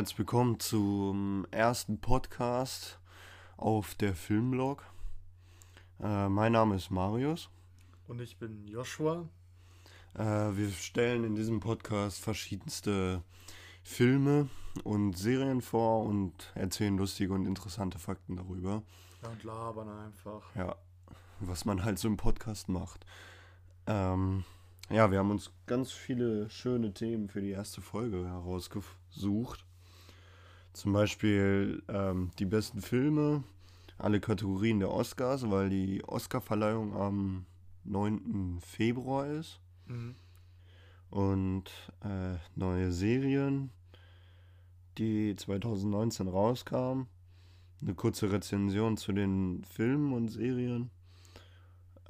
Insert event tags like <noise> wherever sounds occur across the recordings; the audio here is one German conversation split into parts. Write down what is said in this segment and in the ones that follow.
Herzlich willkommen zum ersten Podcast auf der Filmblog. Äh, mein Name ist Marius. Und ich bin Joshua. Äh, wir stellen in diesem Podcast verschiedenste Filme und Serien vor und erzählen lustige und interessante Fakten darüber. Ja, und labern einfach. Ja, was man halt so im Podcast macht. Ähm, ja, wir haben uns ganz viele schöne Themen für die erste Folge herausgesucht. Zum Beispiel ähm, die besten Filme, alle Kategorien der Oscars, weil die Oscarverleihung am 9. Februar ist. Mhm. Und äh, neue Serien, die 2019 rauskamen. Eine kurze Rezension zu den Filmen und Serien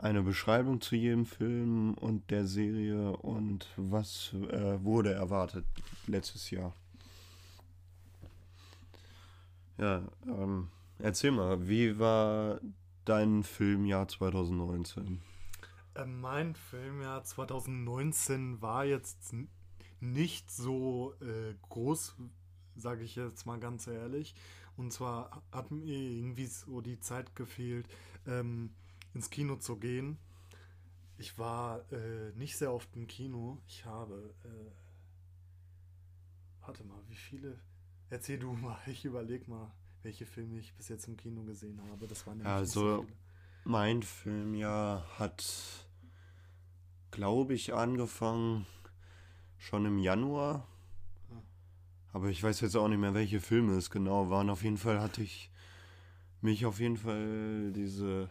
eine Beschreibung zu jedem Film und der Serie und was äh, wurde erwartet letztes Jahr. Ja, ähm, erzähl mal, wie war dein Filmjahr 2019? Äh, mein Filmjahr 2019 war jetzt nicht so äh, groß, sage ich jetzt mal ganz ehrlich. Und zwar hat mir irgendwie so die Zeit gefehlt, ähm, ins Kino zu gehen. Ich war äh, nicht sehr oft im Kino. Ich habe. Äh, warte mal, wie viele. Erzähl du mal, <laughs> ich überleg mal, welche Filme ich bis jetzt im Kino gesehen habe. Das waren nämlich also, so mein Filmjahr hat, glaube ich, angefangen schon im Januar. Ah. Aber ich weiß jetzt auch nicht mehr, welche Filme es genau waren. Auf jeden Fall hatte ich mich auf jeden Fall diese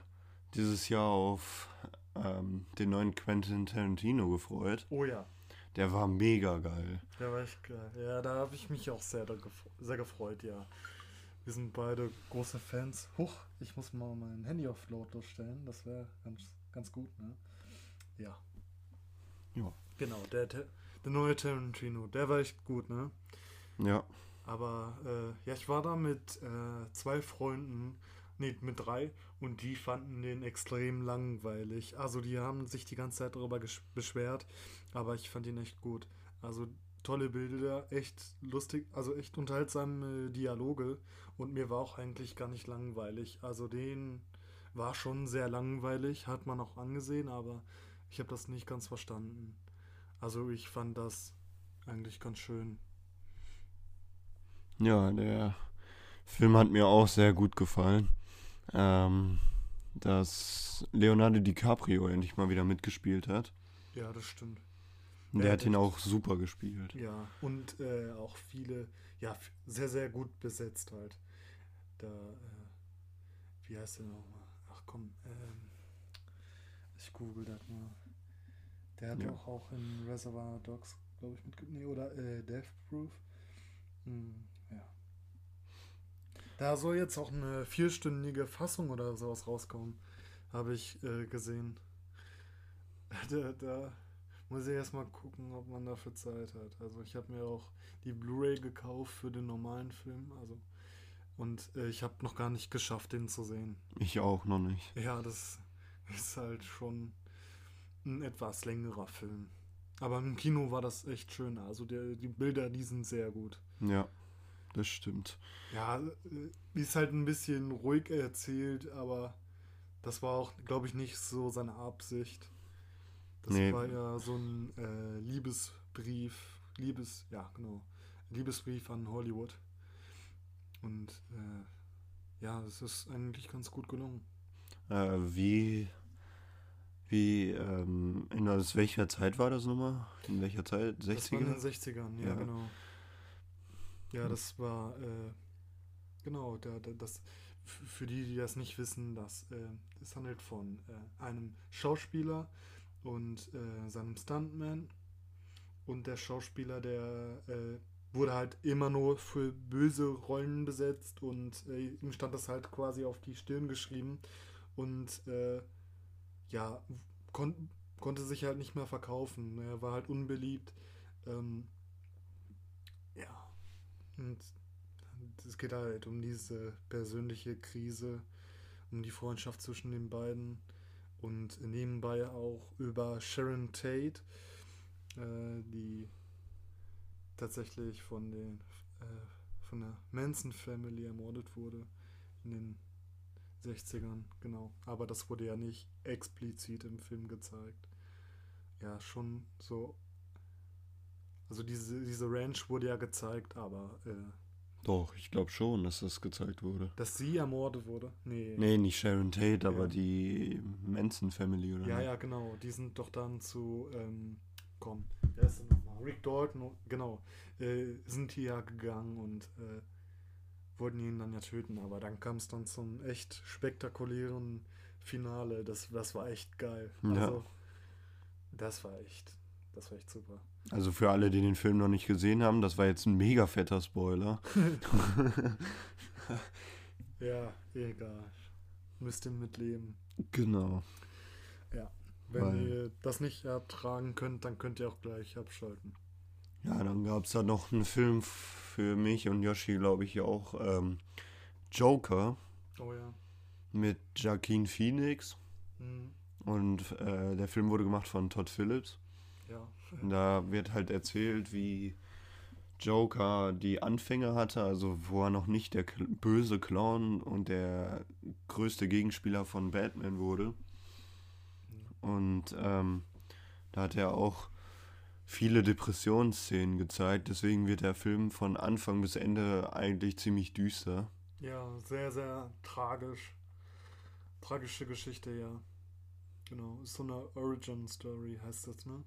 dieses Jahr auf ähm, den neuen Quentin Tarantino gefreut. Oh ja. Der war mega geil. Der war echt geil. Ja, da habe ich mich auch sehr, sehr gefreut, ja. Wir sind beide große Fans. Huch, ich muss mal mein Handy auf Lautlos stellen. Das wäre ganz, ganz gut, ne? Ja. Ja. Genau, der, der, der neue Tarantino, der war echt gut, ne? Ja. Aber äh, ja, ich war da mit äh, zwei Freunden nee, mit drei und die fanden den extrem langweilig. Also die haben sich die ganze Zeit darüber beschwert, aber ich fand ihn echt gut. Also tolle Bilder, echt lustig, also echt unterhaltsame Dialoge und mir war auch eigentlich gar nicht langweilig. Also den war schon sehr langweilig, hat man auch angesehen, aber ich habe das nicht ganz verstanden. Also ich fand das eigentlich ganz schön. Ja, der Film hat mir auch sehr gut gefallen ähm, dass Leonardo DiCaprio endlich mal wieder mitgespielt hat. Ja, das stimmt. Der ja, hat ihn auch super gespielt. Ja, und äh, auch viele, ja, sehr, sehr gut besetzt halt. Da, äh, wie heißt der nochmal? Ach komm, ähm, ich google das mal. Der hat ja. auch, auch in Reservoir Dogs, glaube ich, mitgespielt. Nee, oder äh, Death Proof. Hm, da soll jetzt auch eine vierstündige Fassung oder sowas rauskommen, habe ich äh, gesehen. <laughs> Da, da, muss ich erstmal gucken, ob man dafür Zeit hat. Also ich habe mir auch die Blu-ray gekauft für den normalen Film. Also und äh, ich habe noch gar nicht geschafft, den zu sehen. Ich auch noch nicht. Ja, das <laughs> ist halt schon ein etwas längerer Film. Aber im Kino war das echt schön. Also der, die Bilder, die sind sehr gut. Ja das stimmt. Ja, äh, ist halt ein bisschen ruhig erzählt, aber das war auch, glaube ich, nicht so seine Absicht. Das nee. war ja so ein äh, Liebesbrief, Liebes, ja, genau, Liebesbrief an Hollywood. Und äh, ja, es ist eigentlich ganz gut gelungen. Äh, wie, wie, ähm, in aus welcher Zeit war das nochmal? In welcher Zeit? 60er? Das war in den 60ern, ja, ja. genau. Ja, das war, äh, genau, der, der, das, für die, die das nicht wissen, das, äh, es handelt von äh, einem Schauspieler und äh, seinem Stuntman. Und der Schauspieler, der äh, wurde halt immer nur für böse Rollen besetzt und äh, ihm stand das halt quasi auf die Stirn geschrieben. Und äh, ja, kon konnte sich halt nicht mehr verkaufen. Er war halt unbeliebt. Ähm, und es geht halt um diese persönliche Krise, um die Freundschaft zwischen den beiden und nebenbei auch über Sharon Tate, äh, die tatsächlich von den äh, von der Manson Family ermordet wurde in den 60ern, genau. Aber das wurde ja nicht explizit im Film gezeigt. Ja, schon so. Also diese, diese Ranch wurde ja gezeigt, aber äh, Doch, ich glaube schon, dass das gezeigt wurde. dass sie ermordet wurde? Nee. Nee, nicht Sharon Tate, aber Ja. die Manson Family, oder? Ja, nicht? ja, genau. Die sind doch dann zu, ähm, komm, wer ist denn nochmal? Rick Dalton, genau. Äh, sind die ja gegangen und äh, wollten ihn dann ja töten. Aber dann kam es dann zum echt spektakulären Finale. Das, das war echt geil. Ja. Also, das war echt, das war echt super. Also für alle, die den Film noch nicht gesehen haben, das war jetzt ein mega fetter Spoiler. <laughs> Ja, egal. Müsst ihr mitleben. genau. Wenn Weil- ihr das nicht ertragen könnt, dann könnt ihr auch gleich abschalten. Ja, dann gab es da noch einen Film für mich und Yoshi, glaube ich, auch. Ähm, Joker Oh ja. mit Joaquin Phoenix. Hm, Und äh, der Film wurde gemacht von Todd Phillips. ja. Und da wird halt erzählt, wie Joker die Anfänge hatte, also wo er noch nicht der böse Clown und der größte Gegenspieler von Batman wurde. Und ähm, da hat er auch viele Depressionsszenen gezeigt, deswegen wird der Film von Anfang bis Ende eigentlich ziemlich düster. Ja, sehr, sehr tragisch. Tragische Geschichte, ja. Genau. Ist so eine Origin-Story, heißt das, ne?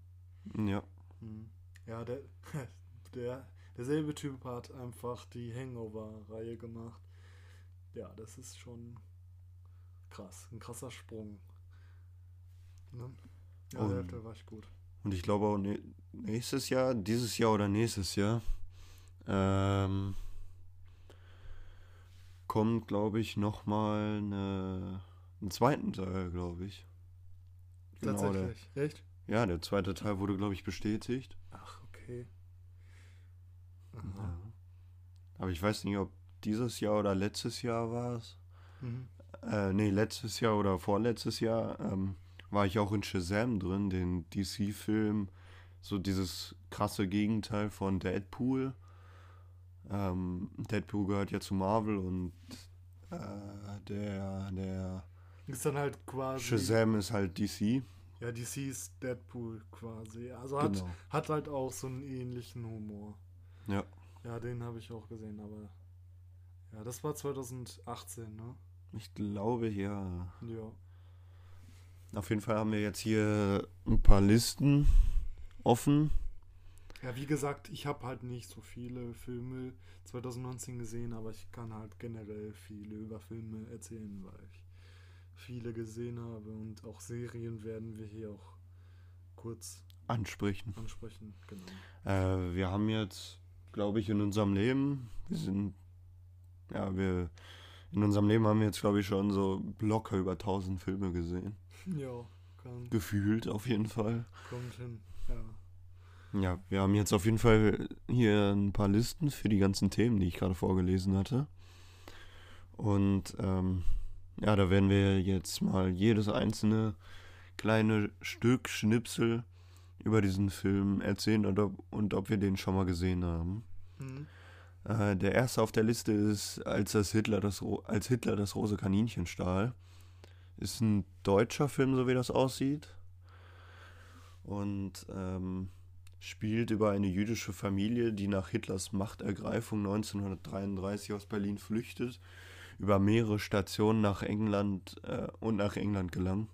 Ja, Hm. Ja, der, <laughs> der, derselbe Typ hat einfach die Hangover-Reihe gemacht. Ja, das ist schon krass. Ein krasser Sprung. Ne? Ja, der, Und- der war echt gut. und ich glaube auch nä- nächstes Jahr, dieses Jahr oder nächstes Jahr, ähm, kommt, glaube ich, nochmal eine, einen zweiten Teil, glaube ich. Genau, der, Tatsächlich. Echt? Ja, der zweite Teil wurde, glaube ich, bestätigt. Ach, okay. Ja. Aber ich weiß nicht, ob dieses Jahr oder letztes Jahr war es. Mhm. Äh, nee, letztes Jahr oder vorletztes Jahr ähm, war ich auch in Shazam drin, den DC-Film. So dieses krasse Gegenteil von Deadpool. Ähm, Deadpool gehört ja zu Marvel und äh, der, der Ist dann halt quasi. Shazam ist halt DC. Ja, DC ist Deadpool quasi. Also hat, Genau. hat halt auch so einen ähnlichen Humor. Ja. Ja, den habe ich auch gesehen, aber. Ja, das war 2018, ne? Ich glaube, ja. Ja. Auf jeden Fall haben wir jetzt hier ein paar Listen offen. Ja, wie gesagt, ich habe halt nicht so viele Filme 2019 gesehen, aber ich kann halt generell viele über Filme erzählen, weil ich viele gesehen habe und auch Serien werden wir hier auch kurz Ansprechen. ansprechen. Genau. Äh, wir haben jetzt, glaube ich, in unserem Leben, wir sind, ja, wir, in unserem Leben haben wir jetzt, glaube ich, schon so locker über 1000 Filme gesehen. <laughs> Ja, kann, Gefühlt auf jeden Fall. kommt hin. Ja. Ja, wir haben jetzt auf jeden Fall hier ein paar Listen für die ganzen Themen, die ich gerade vorgelesen hatte. Und ähm, ja, da werden wir jetzt mal jedes einzelne kleine Stück, Schnipsel über diesen Film erzählen und ob, und ob wir den schon mal gesehen haben. Mhm. Äh, der erste auf der Liste ist, als, das Hitler das, als Hitler das rote Kaninchen stahl. Ist ein deutscher Film, so wie das aussieht. Und ähm, spielt über eine jüdische Familie, die nach Hitlers Machtergreifung 1933 aus Berlin flüchtet, über mehrere Stationen nach England äh, und nach England gelangt.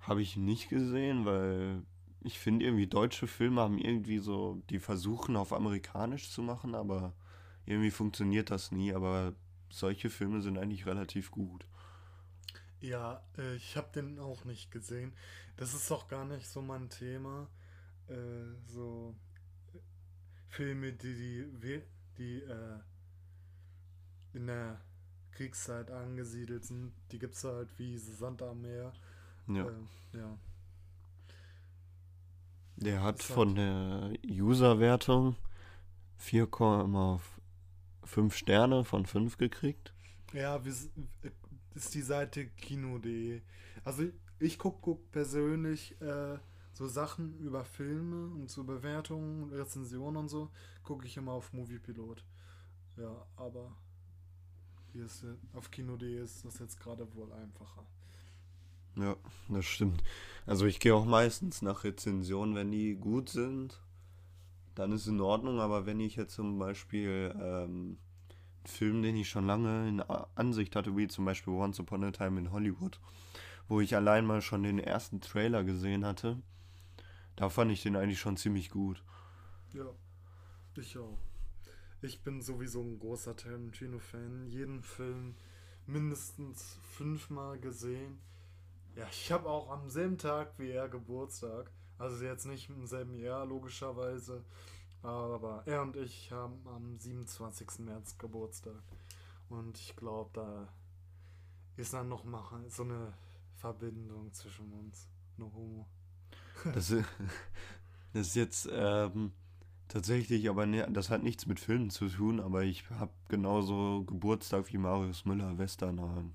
Habe ich nicht gesehen, weil ich finde irgendwie deutsche Filme haben irgendwie so, die versuchen auf amerikanisch zu machen, aber irgendwie funktioniert das nie. Aber solche Filme sind eigentlich relativ gut. Ja, äh, ich habe den auch nicht gesehen. Das ist doch gar nicht so mein Thema. Äh, so äh, Filme, die die, die äh, in der Kriegszeit angesiedelt sind, die gibt es halt wie Sand am Meer. Ja. Äh, ja. Der hat ist von der User-Wertung 4,5 Sterne von 5 gekriegt. Ja, wir, äh, ist die Seite kino.de. Also ich guck, guck persönlich äh, so Sachen über Filme und so Bewertungen, Rezensionen und so, gucke ich immer auf Moviepilot. Ja, aber hier ist, auf Kino.de ist das jetzt gerade wohl einfacher. Ja, das stimmt. Also ich gehe auch meistens nach Rezensionen, wenn die gut sind, dann ist es in Ordnung, aber wenn ich jetzt zum Beispiel ähm, einen Film, den ich schon lange in Ansicht hatte, wie zum Beispiel Once Upon a Time in Hollywood, wo ich allein mal schon den ersten Trailer gesehen hatte, da fand ich den eigentlich schon ziemlich gut. Ja, ich auch. Ich bin sowieso ein großer Tarantino-Fan. Jeden Film mindestens fünfmal gesehen. Ja, ich habe auch am selben Tag wie er Geburtstag. Also jetzt nicht im selben Jahr, logischerweise. Aber er und ich haben am 27. März Geburtstag. Und ich glaube, da ist dann noch mal so eine Verbindung zwischen uns. No homo. Das, <laughs> das ist jetzt ähm, tatsächlich, aber ne, das hat nichts mit Filmen zu tun, aber ich habe genauso Geburtstag wie Marius Müller Westernhagen.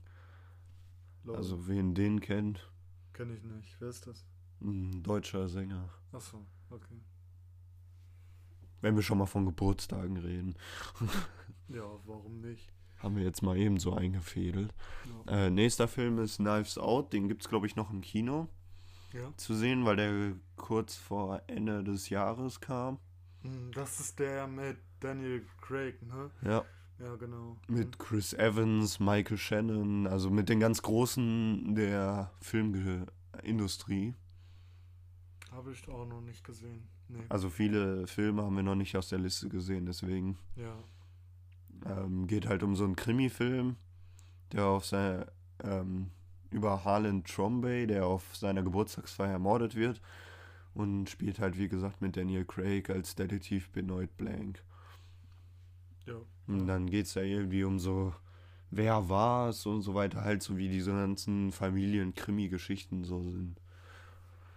Lol. Also wen den kennt. Kenn ich nicht. Wer ist das? Ein deutscher Sänger. Achso, okay. Wenn wir schon mal von Geburtstagen reden. <laughs> ja, warum nicht? Haben wir jetzt mal eben so eingefädelt. Ja. Äh, nächster Film ist Knives Out. Den gibt es, glaube ich, noch im Kino ja. zu sehen, weil der kurz vor Ende des Jahres kam. Hm, das ist der mit Daniel Craig, ne? Ja. Ja, genau. Mit Chris Evans, Michael Shannon, also mit den ganz Großen der Filmindustrie. Habe ich auch noch nicht gesehen. Nee. Also viele Filme haben wir noch nicht aus der Liste gesehen, deswegen. Ja. Ähm, geht halt um so einen Krimi-Film, der auf seine, ähm, über Harlan Trombay, der auf seiner Geburtstagsfeier ermordet wird. Und spielt halt, wie gesagt, mit Daniel Craig als Detektiv Benoit Blank. Ja. Und dann geht es ja irgendwie um so, wer war es und so weiter, halt so wie diese ganzen Familien-Krimi-Geschichten so sind.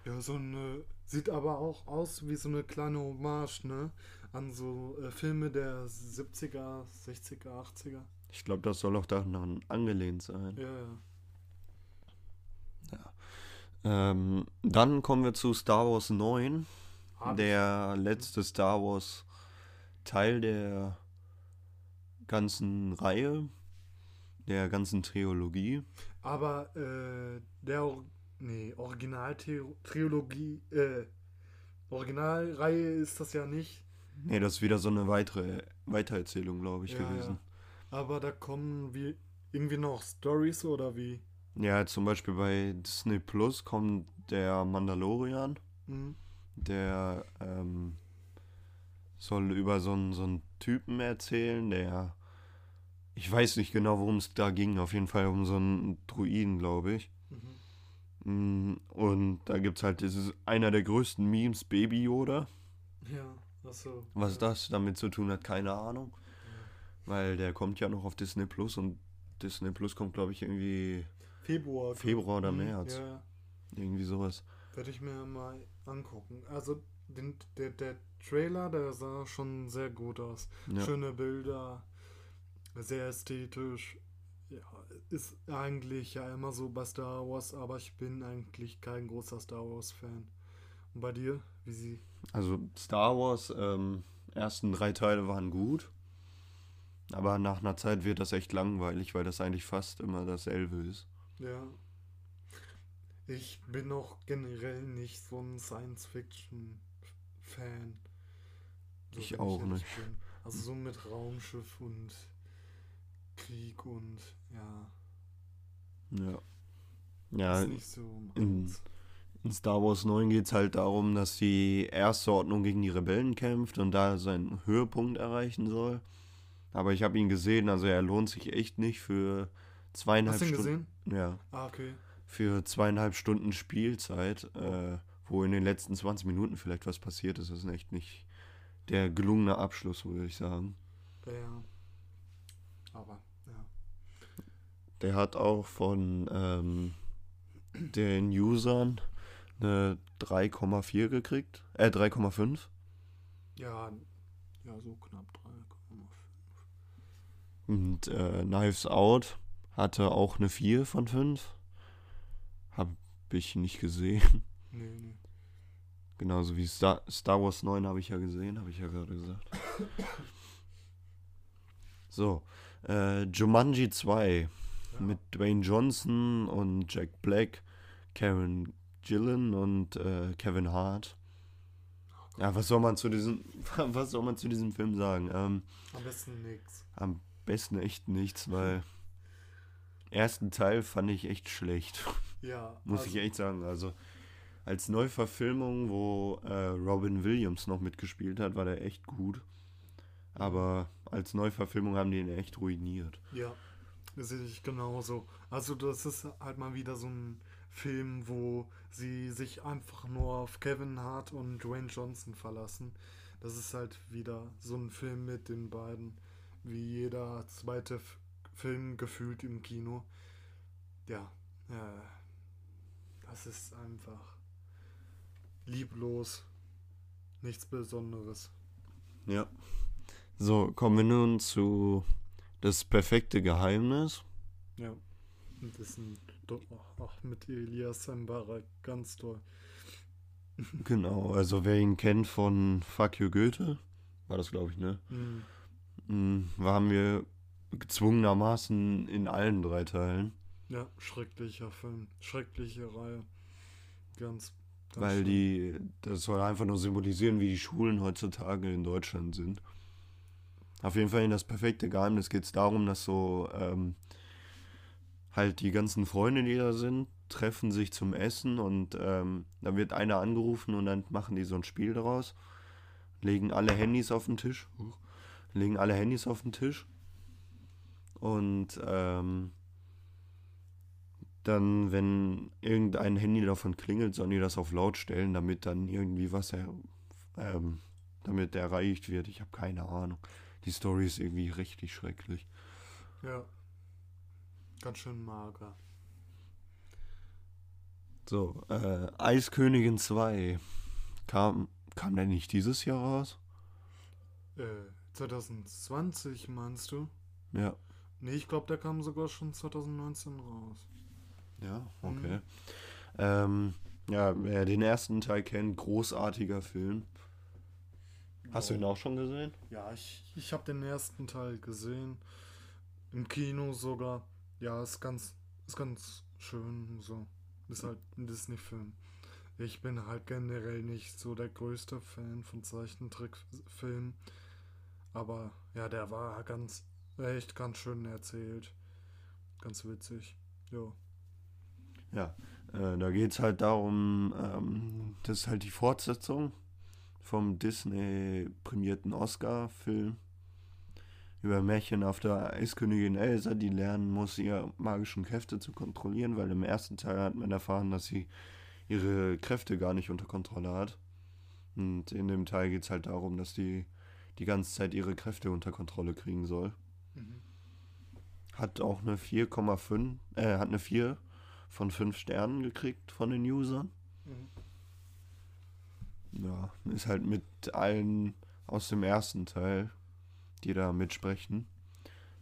Ja, so eine. Sieht aber auch aus wie so eine kleine Hommage, ne? An so äh, Filme der 70er, 60er, 80er. Ich glaube, das soll auch daran angelehnt sein. Ja, ja. Ähm, dann kommen wir zu Star Wars 9. Ah, der letzte Star Wars Teil der ganzen Reihe, der ganzen Trilogie. Aber äh, der Nee, Original-Trilogie, äh, Originalreihe ist das ja nicht. Nee, das ist wieder so eine weitere Weitererzählung, glaube ich, ja, gewesen. Ja. Aber da kommen wie irgendwie noch Stories oder wie? Ja, zum Beispiel bei Disney Plus kommt der Mandalorian. Mhm. Der ähm, soll über so einen, so einen Typen erzählen, der. Ich weiß nicht genau, worum es da ging. Auf jeden Fall um so einen Druiden, glaube ich. Mm, und da gibt es halt, das ist einer der größten Memes, Baby Yoda. Ja, achso. Was ja. das damit zu tun hat, keine Ahnung. Ja. Weil der kommt ja noch auf Disney Plus und Disney Plus kommt, glaube ich, irgendwie Februar. Februar oder mhm, März. Ja. Irgendwie sowas. Werde ich mir mal angucken. Also den, der, der Trailer, der sah schon sehr gut aus. Ja. Schöne Bilder, sehr ästhetisch ja, ist eigentlich ja immer so bei Star Wars, aber ich bin eigentlich kein großer Star Wars-Fan. Und bei dir, wie sie? Also Star Wars, ähm, ersten drei Teile waren gut, aber nach einer Zeit wird das echt langweilig, weil das eigentlich fast immer dasselbe ist. Ja. Ich bin auch generell nicht so ein Science-Fiction-Fan. So ich auch ich nicht. Bin. Also so mit Raumschiff und Krieg und ja. Ja. Ja, ist nicht so in, in, Star Wars 9 geht es halt darum, dass die erste Ordnung gegen die Rebellen kämpft und da seinen Höhepunkt erreichen soll. Aber ich habe ihn gesehen, also er lohnt sich echt nicht für zweieinhalb Hast Stunden. gesehen? Ja. Ah, okay. Für zweieinhalb Stunden Spielzeit, äh, wo in den letzten 20 Minuten vielleicht was passiert ist. Das ist echt nicht der gelungene Abschluss, würde ich sagen. Ja. Aber der hat auch von ähm, den Usern eine 3,4 gekriegt. Äh, 3,5. Ja, ja, so knapp 3,5. Und äh, Knives Out hatte auch eine 4 von 5. Hab ich nicht gesehen. <laughs> Nee, nee. Genauso wie Star, Star Wars 9 habe ich ja gesehen, habe ich ja gerade gesagt. <laughs> So, äh, Jumanji 2 Ja. mit Dwayne Johnson und Jack Black, Karen Gillan und äh, Kevin Hart. Ja, was soll man zu diesem, <laughs> was soll man zu diesem Film sagen? Ähm, Am besten nix. am besten echt nichts, weil ersten Teil fand ich echt schlecht, Ja. <laughs> muss also, ich echt sagen. Also als Neuverfilmung, wo äh, Robin Williams noch mitgespielt hat, war der echt gut. Aber als Neuverfilmung haben die ihn echt ruiniert. Ja, das sehe ich genauso. Also das ist halt mal wieder so ein Film, wo sie sich einfach nur auf Kevin Hart und Dwayne Johnson verlassen. Das ist halt wieder so ein Film mit den beiden, wie jeder zweite F Film gefühlt im Kino. Ja, äh, das ist einfach lieblos, nichts Besonderes. Ja. So, kommen wir nun zu Das perfekte Geheimnis. Ja, und das ist ein, ach, mit Elias Sambara ganz toll. <laughs> Genau, also wer ihn kennt von Fuck You Goethe, war das glaube ich, ne? Mhm. Mhm, waren wir gezwungenermaßen in allen drei Teilen, Ja, schrecklicher Film, schreckliche Reihe. Ganz, ganz weil schlimm. die, das soll einfach nur symbolisieren, wie die Schulen heutzutage in Deutschland sind. Auf jeden Fall in das perfekte Geheimnis. Geht es darum, dass so ähm, halt die ganzen Freunde, die da sind, treffen sich zum Essen und ähm, dann wird einer angerufen und dann machen die so ein Spiel daraus, legen alle Handys auf den Tisch, legen alle Handys auf den Tisch und ähm, dann, wenn irgendein Handy davon klingelt, sollen die das auf laut stellen, damit dann irgendwie was er, ähm, damit erreicht wird. Ich habe keine Ahnung. Die Story ist irgendwie richtig schrecklich. Ja. Ganz schön mager. So, äh, Eiskönigin 2. Kam, kam der nicht dieses Jahr raus? Äh, 2020 meinst du? Ja. Nee, ich glaube, der kam sogar schon 2019 raus. Ja, okay. Ähm, ja, wer den ersten Teil kennt, großartiger Film. Hast du ihn auch schon gesehen? Ja, ich, ich habe den ersten Teil gesehen. Im Kino sogar. Ja, ist ganz, ist ganz schön so. Ist halt ein Disney-Film. Ich bin halt generell nicht so der größte Fan von Zeichentrickfilmen. Aber ja, der war ganz, echt ganz schön erzählt. Ganz witzig. Jo. Ja, äh, da geht es halt darum, ähm, das ist halt die Fortsetzung vom Disney-prämierten Oscar-Film über Märchen auf der Eiskönigin Elsa, die lernen muss, ihre magischen Kräfte zu kontrollieren, weil im ersten Teil hat man erfahren, dass sie ihre Kräfte gar nicht unter Kontrolle hat. Und in dem Teil geht es halt darum, dass die die ganze Zeit ihre Kräfte unter Kontrolle kriegen soll. Mhm. Hat auch eine 4,5, äh, hat eine 4 von 5 Sternen gekriegt von den Usern. Mhm. Ja, ist halt mit allen aus dem ersten Teil, die da mitsprechen.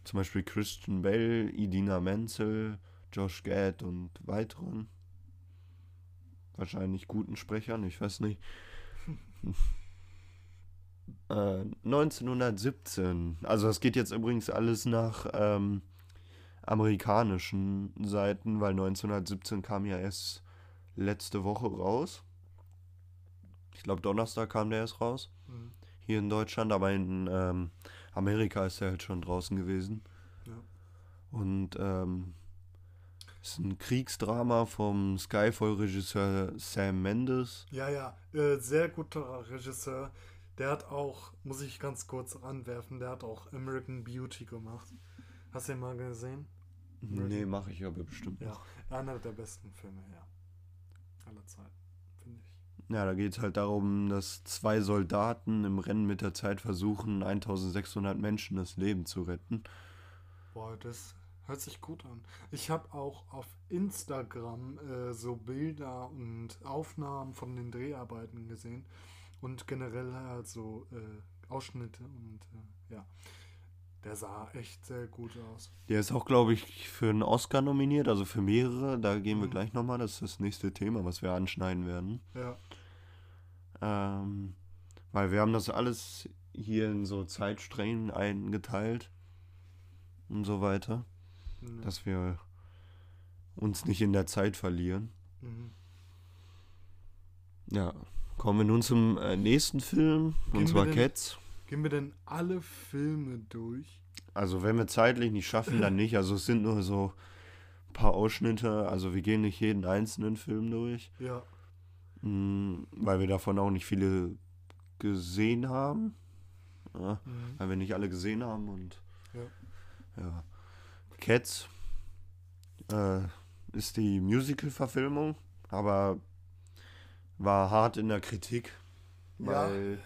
Zum Beispiel Christian Bell, Idina Menzel, Josh Gad und weiteren. Wahrscheinlich guten Sprechern, ich weiß nicht. <laughs> äh, 1917, also das geht jetzt übrigens alles nach ähm, amerikanischen Seiten, weil 1917 kam ja erst letzte Woche raus. Ich glaube, Donnerstag kam der erst raus. Mhm. Hier in Deutschland, aber in ähm, Amerika ist er halt schon draußen gewesen. Ja. Und ähm, ist ein Kriegsdrama vom Skyfall-Regisseur Sam Mendes. Ja, ja, äh, sehr guter Regisseur. Der hat auch, muss ich ganz kurz anwerfen, der hat auch American Beauty gemacht. Hast du ihn mal gesehen? Nee, mache ich aber bestimmt Ja, noch. einer der besten Filme, ja. Aller Zeit, finde ich. Ja, da geht es halt darum, dass zwei Soldaten im Rennen mit der Zeit versuchen, 1600 Menschen das Leben zu retten. Boah, das hört sich gut an. Ich habe auch auf Instagram äh, so Bilder und Aufnahmen von den Dreharbeiten gesehen und generell halt so äh, Ausschnitte und äh, ja, der sah echt sehr gut aus. Der ist auch, glaube ich, für einen Oscar nominiert, also für mehrere. Da gehen wir Mhm. gleich nochmal. Das ist das nächste Thema, was wir anschneiden werden. Ja, Ähm, weil wir haben das alles hier in so Zeitsträngen eingeteilt und so weiter, Mhm. dass wir uns nicht in der Zeit verlieren. Mhm. Ja, kommen wir nun zum äh, nächsten Film, Gehen und zwar denn- Cats. Gehen wir denn alle Filme durch? Also wenn wir zeitlich nicht schaffen, dann nicht. Also es sind nur so ein paar Ausschnitte. Also wir gehen nicht jeden einzelnen Film durch, Ja. mm, weil wir davon auch nicht viele gesehen haben. Ja, Mhm. weil wir nicht alle gesehen haben und Ja. ja. Cats äh, ist die Musical-Verfilmung, aber war hart in der Kritik, Ja. weil,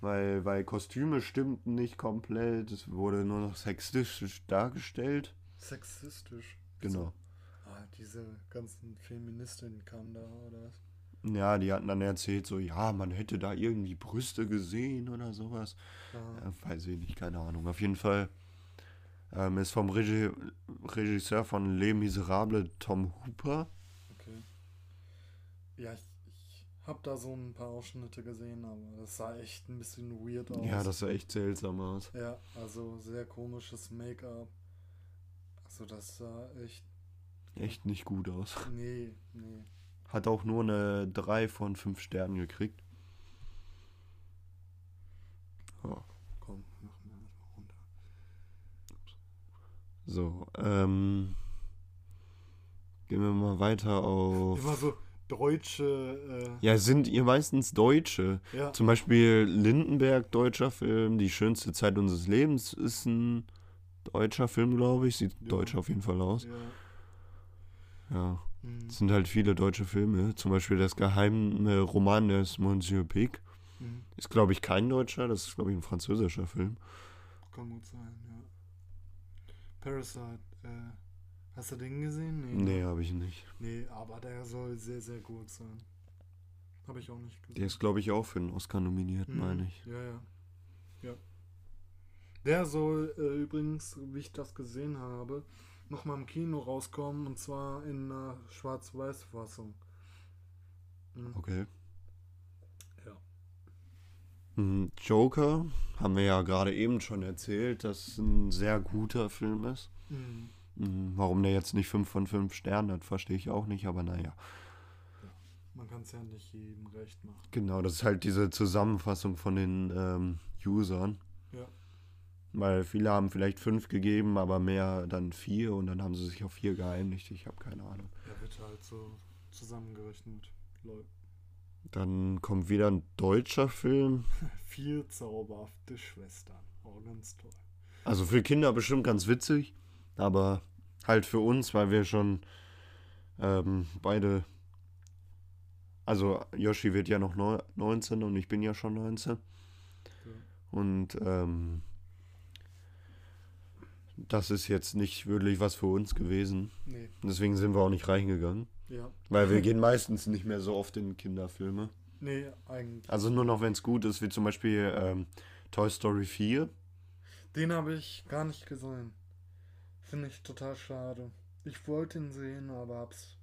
weil, weil Kostüme stimmten nicht komplett, es wurde nur noch sexistisch dargestellt. Sexistisch. Genau. Ah, diese ganzen Feministinnen kamen da, oder was? Ja, die hatten dann erzählt, so, ja, man hätte da irgendwie Brüste gesehen oder sowas. Ah, Ja, weiß ich nicht, keine Ahnung. Auf jeden Fall ähm, ist vom Regi Regisseur von Les Miserables Tom Hooper. Ja, ich, ich hab da so ein paar Ausschnitte gesehen, aber das sah echt ein bisschen weird aus. Ja, das sah echt seltsam aus. Ja, also sehr komisches Make-up. Also das sah echt. Echt nicht gut aus. Nee, nee. Hat auch nur eine 3 von 5 Sternen gekriegt. Ja. Komm, machen wir das mal runter. So, ähm. Gehen wir mal weiter auf. Immer so deutsche. Äh, Ja, sind ihr meistens Deutsche? ja. Zum Beispiel Lindenberg, deutscher Film. Die schönste Zeit unseres Lebens ist ein deutscher Film, glaube ich. Sieht Ja. deutsch auf jeden Fall aus. ja. Ja. Mhm. Es sind halt viele deutsche Filme. Zum Beispiel das geheime Roman des Monsieur Pic. Mhm. Ist, glaube ich, kein deutscher. Das ist, glaube ich, ein französischer Film. Kann gut sein, ja. Parasite, äh, hast du den gesehen? Nee, habe ich nicht. Nee, aber der soll sehr, sehr gut sein. Habe ich auch nicht gesehen. Der ist, glaube ich, auch für einen Oscar nominiert, Mhm. meine ich. Ja, ja. Ja. Der soll äh, übrigens, wie ich das gesehen habe, nochmal im Kino rauskommen und zwar in einer Schwarz-Weiß-Fassung. Mhm. Okay. Ja. Mhm, Joker haben wir ja gerade eben schon erzählt, dass es ein sehr guter Film ist. Mhm. Mhm, Warum der jetzt nicht 5 von 5 Sternen hat, verstehe ich auch nicht, aber naja. Man kann es ja nicht jedem recht machen. Genau, das ist halt diese Zusammenfassung von den ähm, Usern. Ja. Weil viele haben vielleicht 5 gegeben, aber mehr dann 4 und dann haben sie sich auf 4 geeinigt. Ich habe keine Ahnung. Der wird halt so zusammengerechnet. Lol. Dann kommt wieder ein deutscher Film. <laughs> Vier zauberhafte Schwestern. Oh, ganz toll. Also für Kinder bestimmt ganz witzig, aber halt für uns, weil wir schon ähm, beide. Also Yoshi wird ja noch neu- 19 und ich bin ja schon 19. Und ähm, das ist jetzt nicht wirklich was für uns gewesen. Nee, Deswegen sind wir auch nicht reingegangen. ja. Weil wir gehen meistens nicht mehr so oft in Kinderfilme. Nee, eigentlich. Also nur noch, wenn es gut ist, wie zum Beispiel ähm, Toy Story 4. Den habe ich gar nicht gesehen. Finde ich total schade. Ich wollte ihn sehen, aber hab's.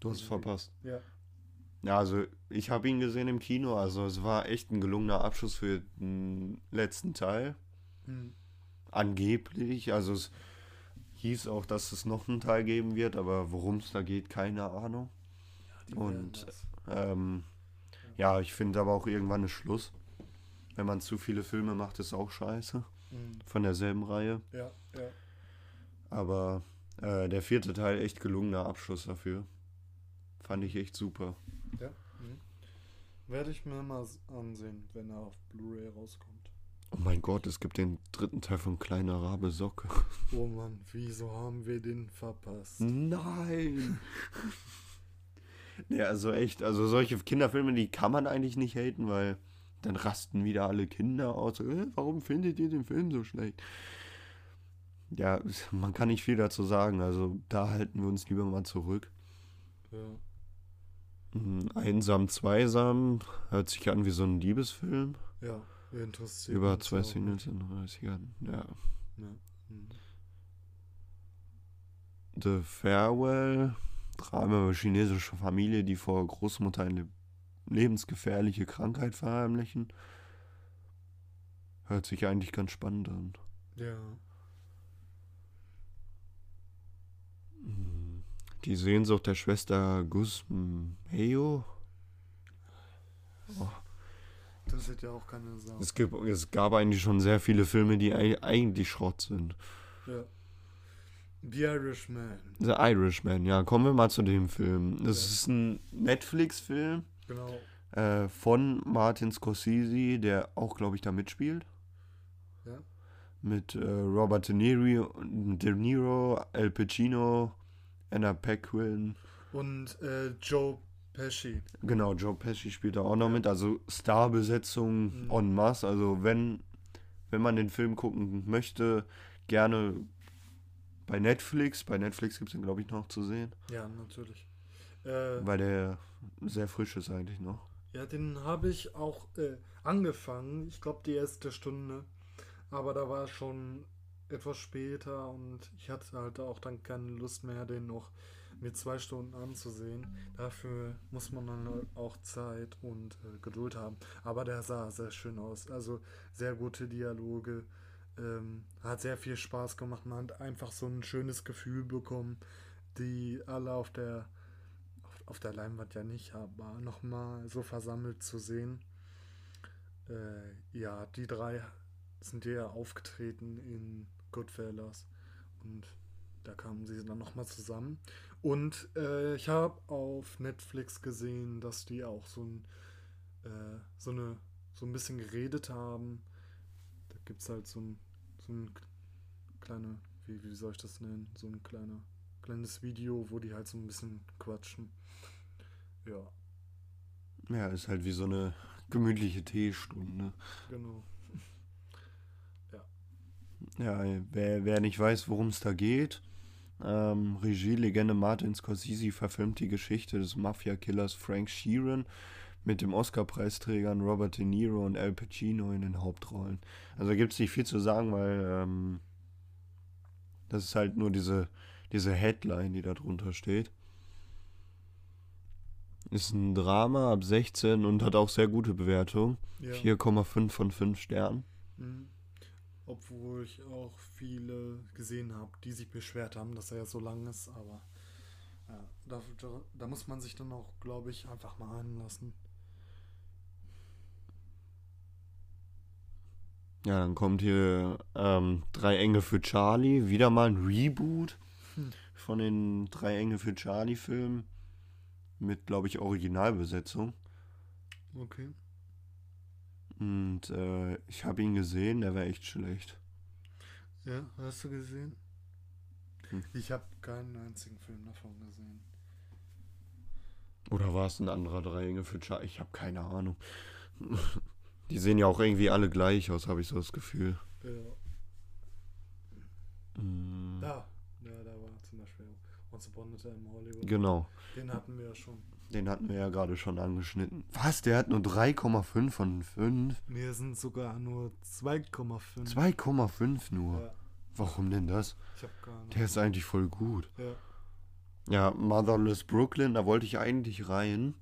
Du hast es verpasst. Ja. Ja, also ich habe ihn gesehen im Kino. Also es war echt ein gelungener Abschluss für den letzten Teil. Hm. Angeblich. Also es hieß auch, dass es noch einen Teil geben wird, aber worum es da geht, keine Ahnung. Die Und-. Ähm, ja, ich finde aber auch irgendwann ist Schluss. Wenn man zu viele Filme macht, ist auch scheiße. Hm. Von derselben Reihe. Ja, ja. Aber äh, der vierte Teil echt gelungener Abschluss dafür. Fand ich echt super. ja. Hm. Werde ich mir mal ansehen, wenn er auf Blu-ray rauskommt. Oh mein Gott, es gibt den dritten Teil von Kleiner Rabe Socke. <laughs> Oh Mann, wieso haben wir den verpasst? Nein! <laughs> ja, also echt, also solche Kinderfilme, die kann man eigentlich nicht haten, weil dann rasten wieder alle Kinder aus. Äh, warum findet ihr den Film so schlecht? Ja, <laughs> man kann nicht viel dazu sagen, also da halten wir uns lieber mal zurück. Ja, Mhm, Einsam, zweisam, hört sich an wie so ein Liebesfilm. ja interessiert Über zwei Singles in 30ern. Ja. nicht. Ja. Hm. The Farewell, Drama über chinesische Familie, die vor Großmutter eine lebensgefährliche Krankheit verheimlichen. Hört sich eigentlich ganz spannend an. Ja. Die Sehnsucht der Schwester Gusmeo. Oh. Das ist ja auch keine Sache. Es, gibt, es gab eigentlich schon sehr viele Filme, die eigentlich Schrott sind. Ja. The Irishman. The Irishman, ja. Kommen wir mal zu dem Film. Das ja. ist ein Netflix-Film. Genau. Äh, von Martin Scorsese, der auch, glaube ich, da mitspielt. Ja. Mit äh, Robert De Niro, De Niro, Al Pacino, Anna Paquin. Und äh, Joe Pesci. Genau, Joe Pesci spielt da auch noch ja. mit. Also Starbesetzung mhm. en masse. Also wenn, wenn man den Film gucken möchte, gerne bei Netflix. Bei Netflix gibt es den, glaube ich, noch zu sehen. Ja, natürlich. Äh, Weil der sehr frisch ist eigentlich noch. Ja, den habe ich auch äh, angefangen. Ich glaube, die erste Stunde. Aber da war schon etwas später und ich hatte halt auch dann keine Lust mehr, den noch mit zwei Stunden anzusehen. Dafür muss man dann halt auch Zeit und äh, Geduld haben. Aber der sah sehr schön aus. Also sehr gute Dialoge. Ähm, hat sehr viel Spaß gemacht. Man hat einfach so ein schönes Gefühl bekommen, die alle auf der auf, auf der Leinwand ja nicht, aber nochmal so versammelt zu sehen. Äh, ja, die drei sind ja aufgetreten in Goodfellas und da kamen sie dann nochmal zusammen. Und äh, ich habe auf Netflix gesehen, dass die auch so ein, äh, so eine, so ein bisschen geredet haben. Da gibt es halt so ein, so ein kleine, wie, wie soll ich das nennen? So ein kleiner, kleines Video, wo die halt so ein bisschen quatschen. Ja. Ja, ist halt wie so eine gemütliche Teestunde. Genau. Ja. Wer, wer nicht weiß, worum es da geht, ähm, Regielegende Martin Scorsese verfilmt die Geschichte des Mafia-Killers Frank Sheeran mit dem Oscar-Preisträgern Robert De Niro und Al Pacino in den Hauptrollen. Also gibt es nicht viel zu sagen, weil ähm, das ist halt nur diese, diese Headline, die da drunter steht. Ist ein Drama ab 16 und hat auch sehr gute Bewertung. Ja. 4,5 von 5 Sternen. Mhm. Obwohl ich auch viele gesehen habe, die sich beschwert haben, dass er ja so lang ist, aber ja, da, da, da muss man sich dann auch, glaube ich, einfach mal einlassen. Ja, dann kommt hier ähm, Drei Engel für Charlie, wieder mal ein Reboot hm. von den Drei Engel für Charlie Filmen mit, glaube ich, Originalbesetzung. Okay. Und äh, ich habe ihn gesehen, der war echt schlecht. Ja, hast du gesehen? Hm. Ich habe keinen einzigen Film davon gesehen. Oder war es ein anderer Charlie? Ich habe keine Ahnung. <laughs> Die sehen ja auch irgendwie alle gleich aus, habe ich so das Gefühl. Ja. Mm. Da, ja, da war zum Beispiel Once Upon a Time Hollywood. Genau. Den hatten wir ja schon. Den hatten wir ja gerade schon angeschnitten. Was? Der hat nur 3,5 von 5? Nee, es sind sogar nur 2,5. 2,5 nur? Ja. Warum denn das? Ich hab gar nicht. Der ist eigentlich voll gut. Ja. Ja, Motherless Brooklyn, da wollte ich eigentlich rein.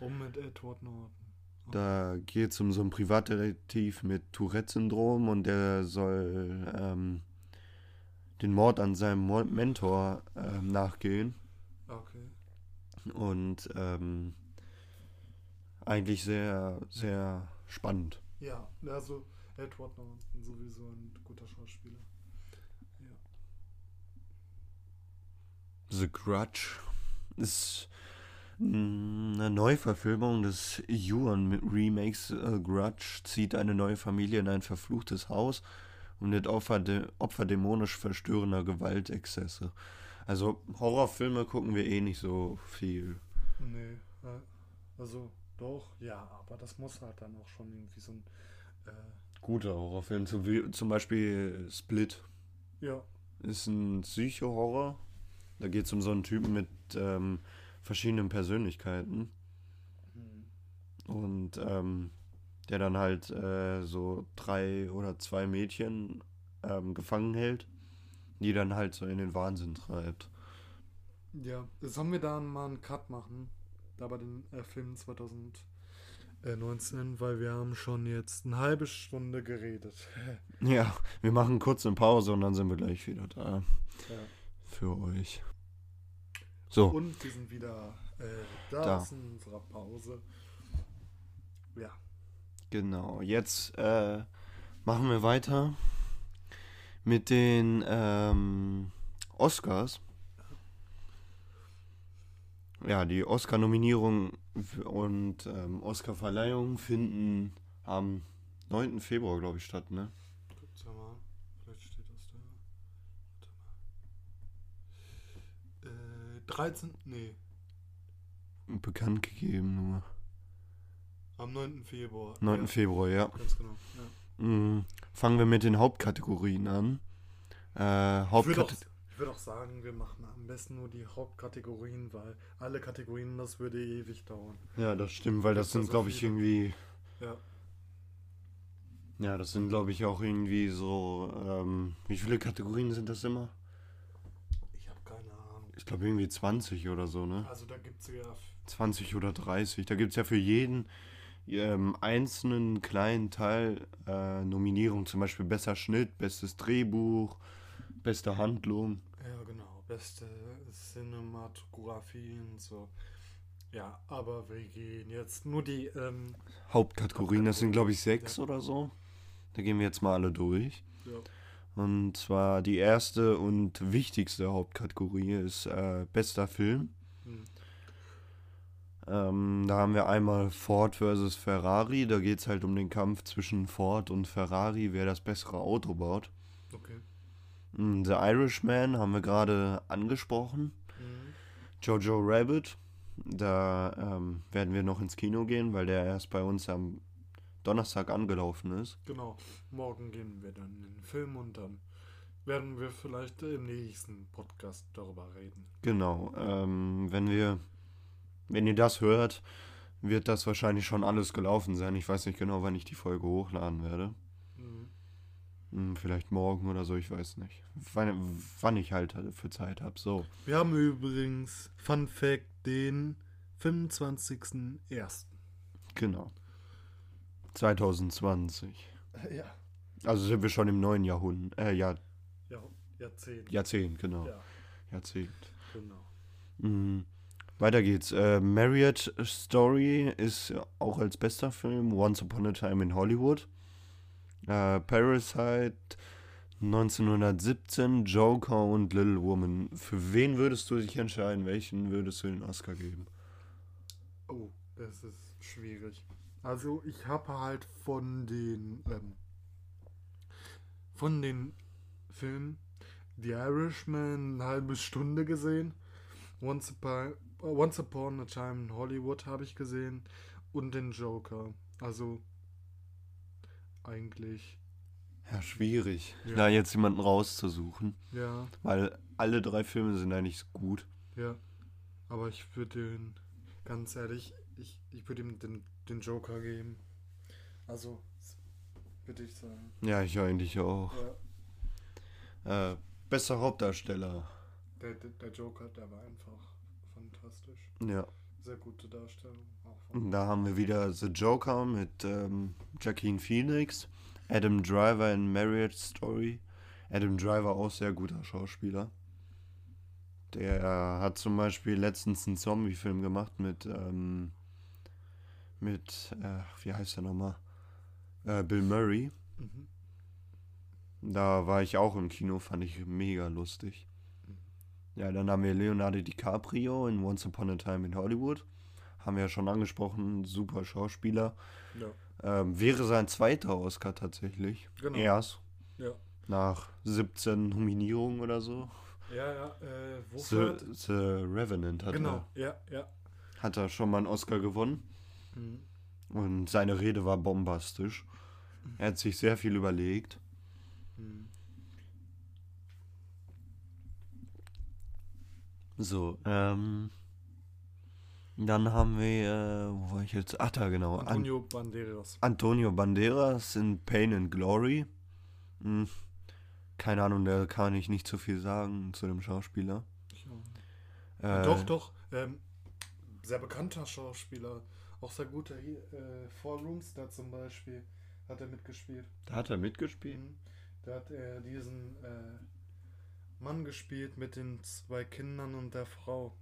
Um mit Edward Norton. Da geht es um so einen Privatdetektiv mit Tourette-Syndrom und der soll ähm, den Mord an seinem Mentor ähm, nachgehen. Okay. Und ähm, eigentlich sehr, sehr spannend. Ja, also Edward Norton sowieso ein guter Schauspieler. Ja. The Grudge ist eine Neuverfilmung des Yuan-Remakes. Uh, Grudge zieht eine neue Familie in ein verfluchtes Haus und wird Opfer, de Opfer dämonisch verstörender Gewaltexzesse. Also Horrorfilme gucken wir eh nicht so viel. Nee, also doch, ja, aber das muss halt dann auch schon irgendwie so ein äh guter Horrorfilm, zum, zum Beispiel Split. Ja. Ist ein Psycho-Horror. Da geht es um so einen Typen mit ähm, verschiedenen Persönlichkeiten. Mhm. Und ähm, der dann halt äh, so drei oder zwei Mädchen ähm, gefangen hält die dann halt so in den Wahnsinn treibt. Ja, sollen wir da mal einen Cut machen? Da bei den äh, Filmen 2000, äh, 19, weil wir haben schon jetzt eine halbe Stunde geredet. <laughs> Ja, wir machen kurz eine Pause und dann sind wir gleich wieder da ja. für euch. So, Und wir sind wieder äh, da, Da. aus unserer Pause. Ja. genau. Jetzt äh, machen wir weiter mit den ähm, Oscars. Ja, die Oscar-Nominierung und ähm, Oscar-Verleihung finden am 9. Februar, glaube ich, statt, ne? Guckt's ja mal. Vielleicht steht das da. Warte mal. Äh, 13. Nee, Bekannt gegeben, nur. am 9. Februar. 9. ja, Februar, ja. Ganz genau. Ja. Mm, Fangen wir mit den Hauptkategorien an. Äh, Ich würde auch, Hauptkategorien. ich würd auch sagen, wir machen am besten nur die Hauptkategorien, weil alle Kategorien, das würde ewig dauern. Ja, das stimmt, weil das Gibt's da sind, glaube ich, viele? irgendwie. Ja. Ja, das sind, glaube ich, auch irgendwie so. Ähm, wie viele Kategorien sind das immer? Ich habe keine Ahnung. Ich glaube, irgendwie 20 oder so, ne? Also da gibt es ja 20 oder 30. Da gibt es ja für jeden ähm, einzelnen kleinen Teil äh, Nominierung. Zum Beispiel besser Schnitt, bestes Drehbuch, beste Handlung. Ja, genau. Beste Cinematografie und so. Ja, aber wir gehen jetzt nur die, ähm, Hauptkategorien, das sind, glaube ich, sechs Ja. oder so. Da gehen wir jetzt mal alle durch. ja, Und zwar die erste und wichtigste Hauptkategorie ist äh, bester Film. Hm, Ähm, da haben wir einmal Ford versus Ferrari. Da geht es halt um den Kampf zwischen Ford und Ferrari, wer das bessere Auto baut. okay. Mm, The Irishman haben wir gerade angesprochen. Hm, Jojo Rabbit. Da ähm, werden wir noch ins Kino gehen, weil der erst bei uns am Donnerstag angelaufen ist. genau. Morgen gehen wir dann in den Film und dann werden wir vielleicht im nächsten Podcast darüber reden. Genau. Ähm, wenn wir, wenn ihr das hört, wird das wahrscheinlich schon alles gelaufen sein. Ich weiß nicht genau, wann ich die Folge hochladen werde. Hm, Hm, vielleicht morgen oder so, ich weiß nicht. Wann, wann ich halt für Zeit habe. So. Wir haben übrigens, Fun Fact, den 25.01. Genau. 2020. Ja. Also sind wir schon im neuen Jahrhundert. Äh, Jahr, Ja, Jahrzehnt. Jahrzehnt, genau. Ja, Jahrzehnt. genau. Mhm. Weiter geht's. Äh, Marriott Story ist auch als bester Film. Once Upon a Time in Hollywood. Äh, Parasite 1917, Joker und Little Woman. Für wen würdest du dich entscheiden? Welchen würdest du den Oscar geben? Oh, das ist schwierig. Also ich habe halt von den ähm, von den Filmen The Irishman eine halbe Stunde gesehen. Once Upon, Once Upon a Time in Hollywood habe ich gesehen und den Joker. Also eigentlich Ja, schwierig, Ja. da jetzt jemanden rauszusuchen. ja, Weil alle drei Filme sind eigentlich gut. ja. Aber ich würde den ganz ehrlich, ich, ich würde ihm den, den Joker geben. Also würde ich sagen. Ja, ich eigentlich auch. Ja. Äh, bester Hauptdarsteller. Der, der, der Joker, der war einfach fantastisch. Ja. Sehr gute Darstellung. Auch von, Und Da haben wir wieder The Joker mit ähm, Joaquin Phoenix, Adam Driver in Marriott Story. Adam Driver auch sehr guter Schauspieler. Der hat zum Beispiel letztens einen Zombie-Film gemacht mit, ähm, mit, äh, wie heißt der nochmal? Äh, Bill Murray. mhm. Da war ich auch im Kino, fand ich mega lustig. Ja, dann haben wir Leonardo DiCaprio in Once Upon a Time in Hollywood. Haben wir ja schon angesprochen, super Schauspieler. Ja, Ähm, wäre sein zweiter Oscar tatsächlich. genau. Erst Ja, nach 17 Nominierungen oder so. ja, ja äh, The, wofür? The Revenant hat, Genau, ja, ja. er, hat er schon mal einen Oscar gewonnen. Mhm. Und seine Rede war bombastisch. Er hat sich sehr viel überlegt. Mhm. So, ähm. Dann haben wir, äh, wo war ich jetzt? Ach, da genau. An Antonio Banderas. Antonio Banderas in Pain and Glory. Hm, keine Ahnung, da kann ich nicht so viel sagen zu dem Schauspieler. Ja. Äh, doch, doch. Ähm, sehr bekannter Schauspieler. Auch sehr guter hier, äh, Four Rooms, da zum Beispiel, hat er mitgespielt. Da hat er mitgespielt? Mhm. Da hat er diesen äh, Mann gespielt mit den zwei Kindern und der Frau.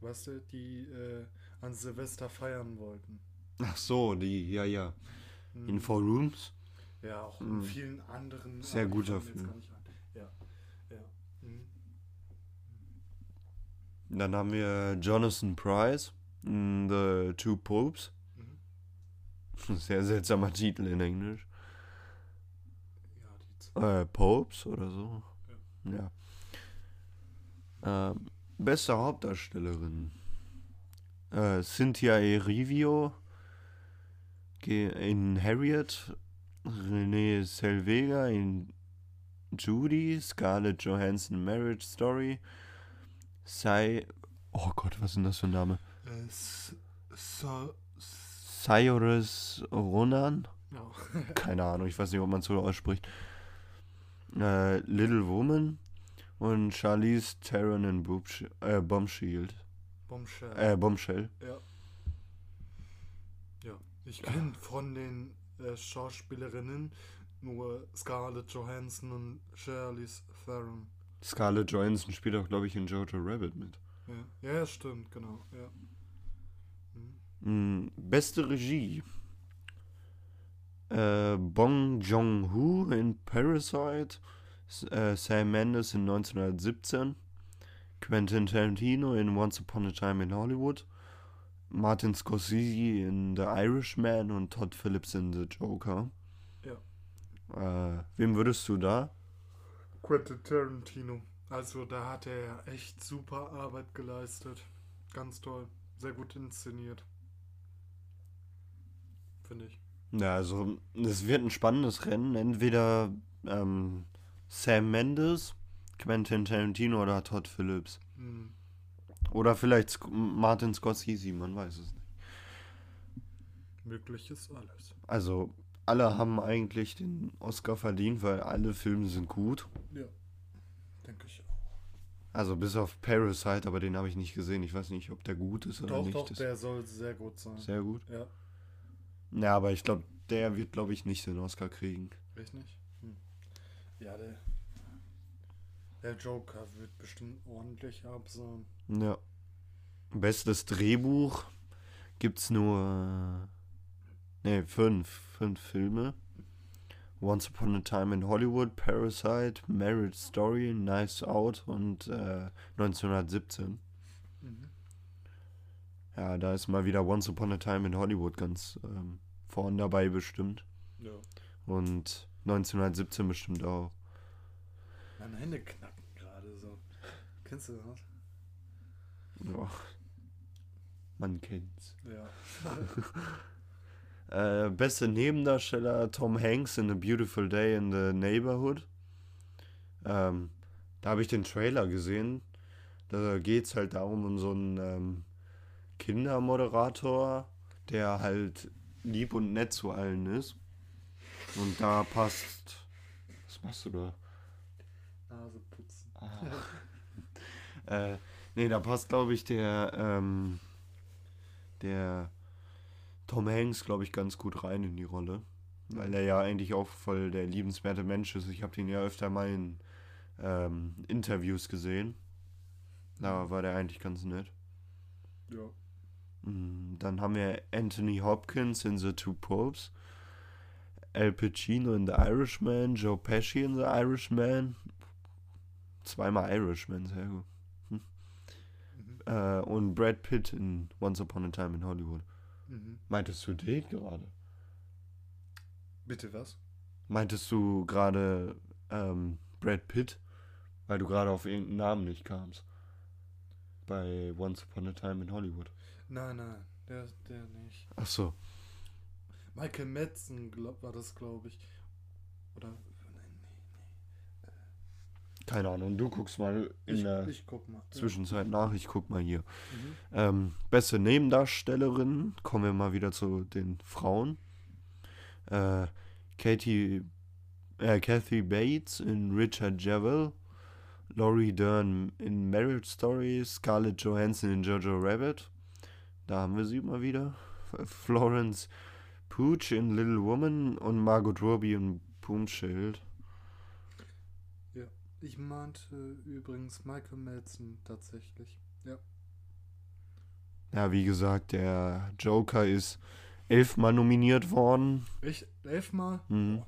Weißt du, die äh, an Silvester feiern wollten. Ach so, die, ja, ja. Mhm. In Four Rooms? Ja, auch Mhm. in vielen anderen. Sehr guter Film. Ja, ja. Mhm. Dann haben wir Jonathan Price, The Two Popes. Mhm. <laughs> Sehr seltsamer Titel in Englisch. Ja, die zwei. Äh, Popes oder so. Ja. Ähm, beste Hauptdarstellerin. Äh, Cynthia Erivio in Harriet. Renee Zellweger in Judy. Scarlett Johansson Marriage Story. Sai. Oh Gott, was ist denn das für ein Name? Äh, so, Cyrus Ronan. ja. Keine Ahnung, ich weiß nicht, ob man es so ausspricht. Äh, Little Woman und Charlize Theron in Boobsh äh, Bombshield. Bombshell. Äh, Bombshell. Ja. Ja. Ich kenne von den äh, Schauspielerinnen nur Scarlett Johansson und Charlize Theron. Scarlett Johansson spielt auch, glaube ich, in Jojo Rabbit mit. Ja, ja stimmt, genau. Ja. Mm, beste Regie. Äh, Bong Joon-ho in Parasite. Äh, Sam Mendes in 1917. Quentin Tarantino in Once Upon a Time in Hollywood. Martin Scorsese in The Irishman und Todd Phillips in The Joker. Ja. Äh, wem würdest du da? Quentin Tarantino. Also da hat er echt super Arbeit geleistet. Ganz toll. Sehr gut inszeniert. Finde ich. Ja, also es wird ein spannendes Rennen. Entweder ähm, Sam Mendes, Quentin Tarantino oder Todd Phillips. Mhm. Oder vielleicht Sc Martin Scorsese, man weiß es nicht. Möglich ist alles. Also alle haben eigentlich den Oscar verdient, weil alle Filme sind gut. Ja. Denke ich auch. Also bis auf Parasite, aber den habe ich nicht gesehen. Ich weiß nicht, ob der gut ist oder Doch, nicht. doch, Das- der soll sehr gut sein. Sehr gut. Ja. Ja, aber ich glaube, der wird, glaube ich, nicht den Oscar kriegen. Echt nicht? Hm. Ja, der. Der Joker wird bestimmt ordentlich absahen. Ja. Bestes Drehbuch gibt's nur. Ne, fünf. Fünf Filme. Once Upon a Time in Hollywood, Parasite, Marriage Story, Knives Out und äh, 1917. Ja, da ist mal wieder Once Upon a Time in Hollywood ganz ähm, vorn dabei bestimmt. Ja. Und 1917 bestimmt auch. Meine Hände knacken gerade so. Kennst du das? Ja. Man kennt's. Ja. <laughs> Äh, beste Nebendarsteller Tom Hanks in A Beautiful Day in the Neighborhood. Ähm, da habe ich den Trailer gesehen. Da geht es halt darum, um so einen ähm, Kindermoderator, der halt lieb und nett zu allen ist. Und da passt. Was machst du da? Nase putzen. <laughs> äh, nee, da passt, glaube ich, der, ähm, der Tom Hanks, glaube ich, ganz gut rein in die Rolle. Weil er ja eigentlich auch voll der liebenswerte Mensch ist. Ich habe den ja öfter mal in ähm, Interviews gesehen. Da war der eigentlich ganz nett. Ja. Mm, Dann haben wir Anthony Hopkins in The Two Popes. Al Pacino in The Irishman. Joe Pesci in The Irishman. Zweimal Irishman, sehr gut. Mhm. Äh, und Brad Pitt in Once Upon a Time in Hollywood. Mhm. Meintest du den gerade? Bitte was? Meintest du gerade ähm, Brad Pitt? Weil du gerade auf irgendeinen Namen nicht kamst. Bei Once Upon a Time in Hollywood. Nein, nein, der, der nicht. Ach so. Michael Madsen glaub, war das, glaube ich. Oder. Nein, nee, Keine Ahnung. Du guckst mal nee. in Ich, der ich mal. Zwischenzeit nach. Ich guck mal hier. Mhm. Ähm, beste Nebendarstellerin. Kommen wir mal wieder zu den Frauen. Äh, Katie, äh, Kathy Bates in Richard Jewell. Laurie Dern in Marriage Story. Scarlett Johansson in Jojo Rabbit. Da haben wir sie mal wieder. Florence Pooch in Little Woman und Margot Robbie in Boomschild. Ich meinte übrigens Michael Madsen tatsächlich. Ja. Ja, wie gesagt, der Joker ist elfmal nominiert worden. Ich elfmal? Mhm.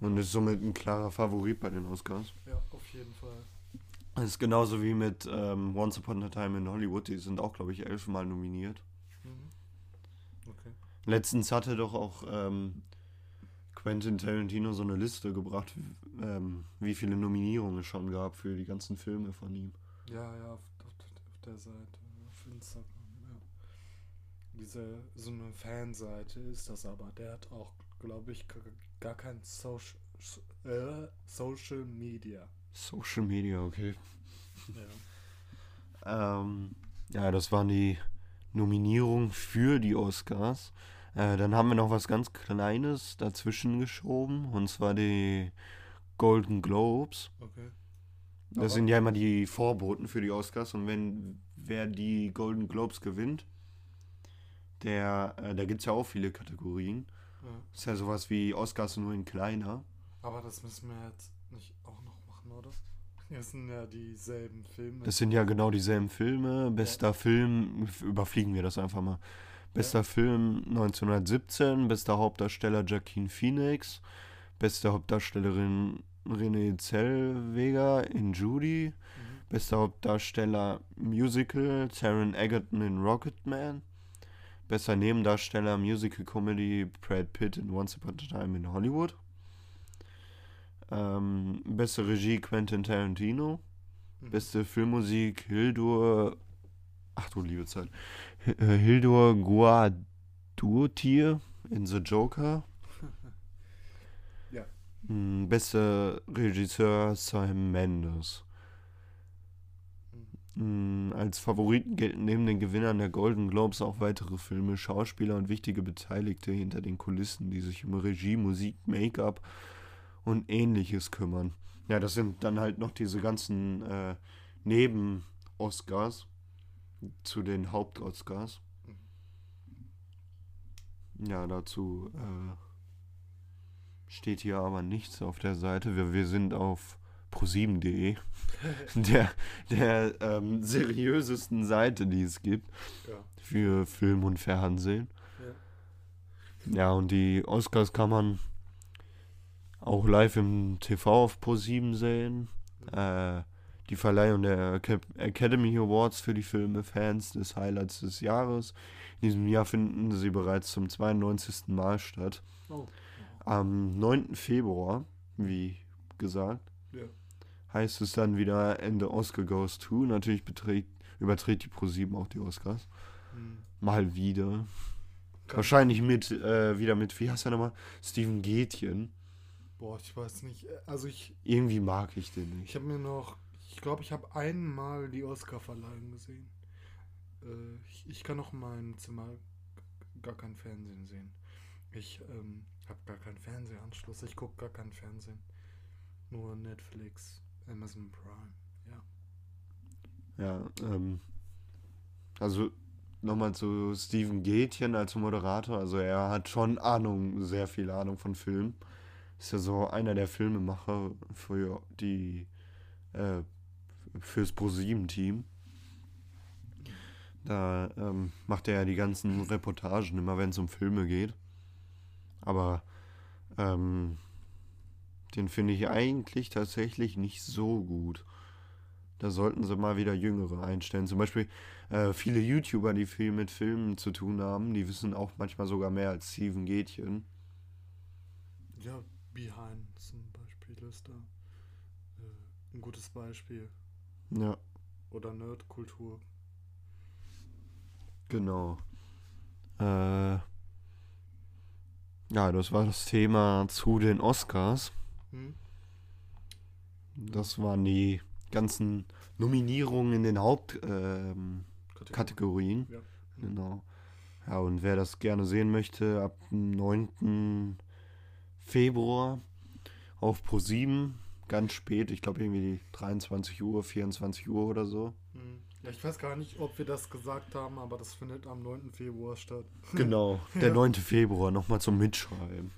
Und ist somit ein klarer Favorit bei den Oscars. Ja, auf jeden Fall. Das ist genauso wie mit ähm, Once Upon a Time in Hollywood. Die sind auch, glaube ich, elfmal nominiert. Mhm. Okay. Letztens hatte doch auch ähm, Quentin Tarantino so eine Liste gebracht, ähm, wie viele Nominierungen es schon gab für die ganzen Filme von ihm. Ja, ja, auf, auf, auf der Seite, auf Instagram, ja. Diese, so eine Fanseite ist das aber. Der hat auch, glaube ich, gar kein Social, äh, Social Media. Social Media, okay. Ja. Ähm, ja, das waren die Nominierungen für die Oscars. Äh, dann haben wir noch was ganz Kleines dazwischen geschoben, und zwar die Golden Globes. Okay. Das Aber- sind ja immer die Vorboten für die Oscars und wenn wer die Golden Globes gewinnt, der, äh, da gibt es ja auch viele Kategorien. Ja. Ist ja sowas wie Oscars nur in kleiner. Aber das müssen wir jetzt nicht auch? Das sind ja dieselben Filme. Das sind ja genau dieselben Filme. Bester Film, f- überfliegen wir das einfach mal. Bester Film 1917, bester Hauptdarsteller Joaquin Phoenix, beste Hauptdarstellerin Renée Zellweger in Judy, mhm. bester Hauptdarsteller Musical Taron Egerton in Rocketman, bester Nebendarsteller Musical Comedy Brad Pitt in Once Upon a Time in Hollywood, ähm, beste Regie Quentin Tarantino, Mhm. Beste Filmmusik Hildur. Ach du liebe Zeit. Äh, Hildur Guadurtier in The Joker. <laughs> Ja. Mm, Beste Regisseur Sam Mendes. Mm, Als Favoriten gelten neben den Gewinnern der Golden Globes auch weitere Filme, Schauspieler und wichtige Beteiligte hinter den Kulissen, die sich um Regie, Musik, Make-up und ähnliches kümmern. Ja, das sind dann halt noch diese ganzen äh, Neben-Oscars zu den Haupt-Oscars. Ja, dazu äh, steht hier aber nichts auf der Seite. Wir, wir sind auf pro7.de, <laughs> der, der ähm, seriösesten Seite, die es gibt Ja. für Film und Fernsehen. Ja. Ja, und die Oscars kann man auch live im TV auf Pro7 sehen. Äh, die Verleihung der Acad- Academy Awards für die Filme Fans des Highlights des Jahres. In diesem Jahr finden sie bereits zum 92. Mal statt. Oh. Am 9. Februar, wie gesagt, Ja. heißt es dann wieder Ende Oscar Goes To. Natürlich beträgt, überträgt die Pro7 auch die Oscars. Hm. Mal wieder. Kann- Wahrscheinlich mit, äh, wieder mit, wie heißt er nochmal? Steven Gätjen. Boah, ich weiß nicht. Also ich, Irgendwie mag ich den ich nicht. habe mir noch, ich glaube, ich habe einmal die Oscar-Verleihung gesehen. Äh, ich, ich kann auch in meinem Zimmer gar kein Fernsehen sehen. Ich ähm, habe gar keinen Fernsehanschluss. Ich gucke gar kein Fernsehen. Nur Netflix, Amazon Prime. Ja. Ja, ähm, also nochmal zu Steven Gätjen als Moderator. Also er hat schon Ahnung, sehr viel Ahnung von Film. Ist ja so einer der Filmemacher für die, äh, fürs ProSieben-Team. Da ähm, macht er ja die ganzen Reportagen, immer wenn es um Filme geht. Aber ähm, den finde ich eigentlich tatsächlich nicht so gut. Da sollten sie mal wieder Jüngere einstellen. Zum Beispiel äh, viele YouTuber, die viel mit Filmen zu tun haben, die wissen auch manchmal sogar mehr als Steven Gätjen. Ja, Behind zum Beispiel ist da äh, ein gutes Beispiel. Ja, Oder Nerdkultur. genau. Äh, ja, das war das Thema zu den Oscars. Hm? Das waren die ganzen Nominierungen in den Hauptkategorien. Ähm. Kategorien. Ja. Genau. Ja, und wer das gerne sehen möchte, ab dem 9. Februar auf Pro7, ganz spät, ich glaube irgendwie 23 Uhr, 24 Uhr oder so. Hm. Ja, ich weiß gar nicht, ob wir das gesagt haben, aber das findet am 9. Februar statt. <laughs> Genau, der 9. Februar, nochmal zum Mitschreiben.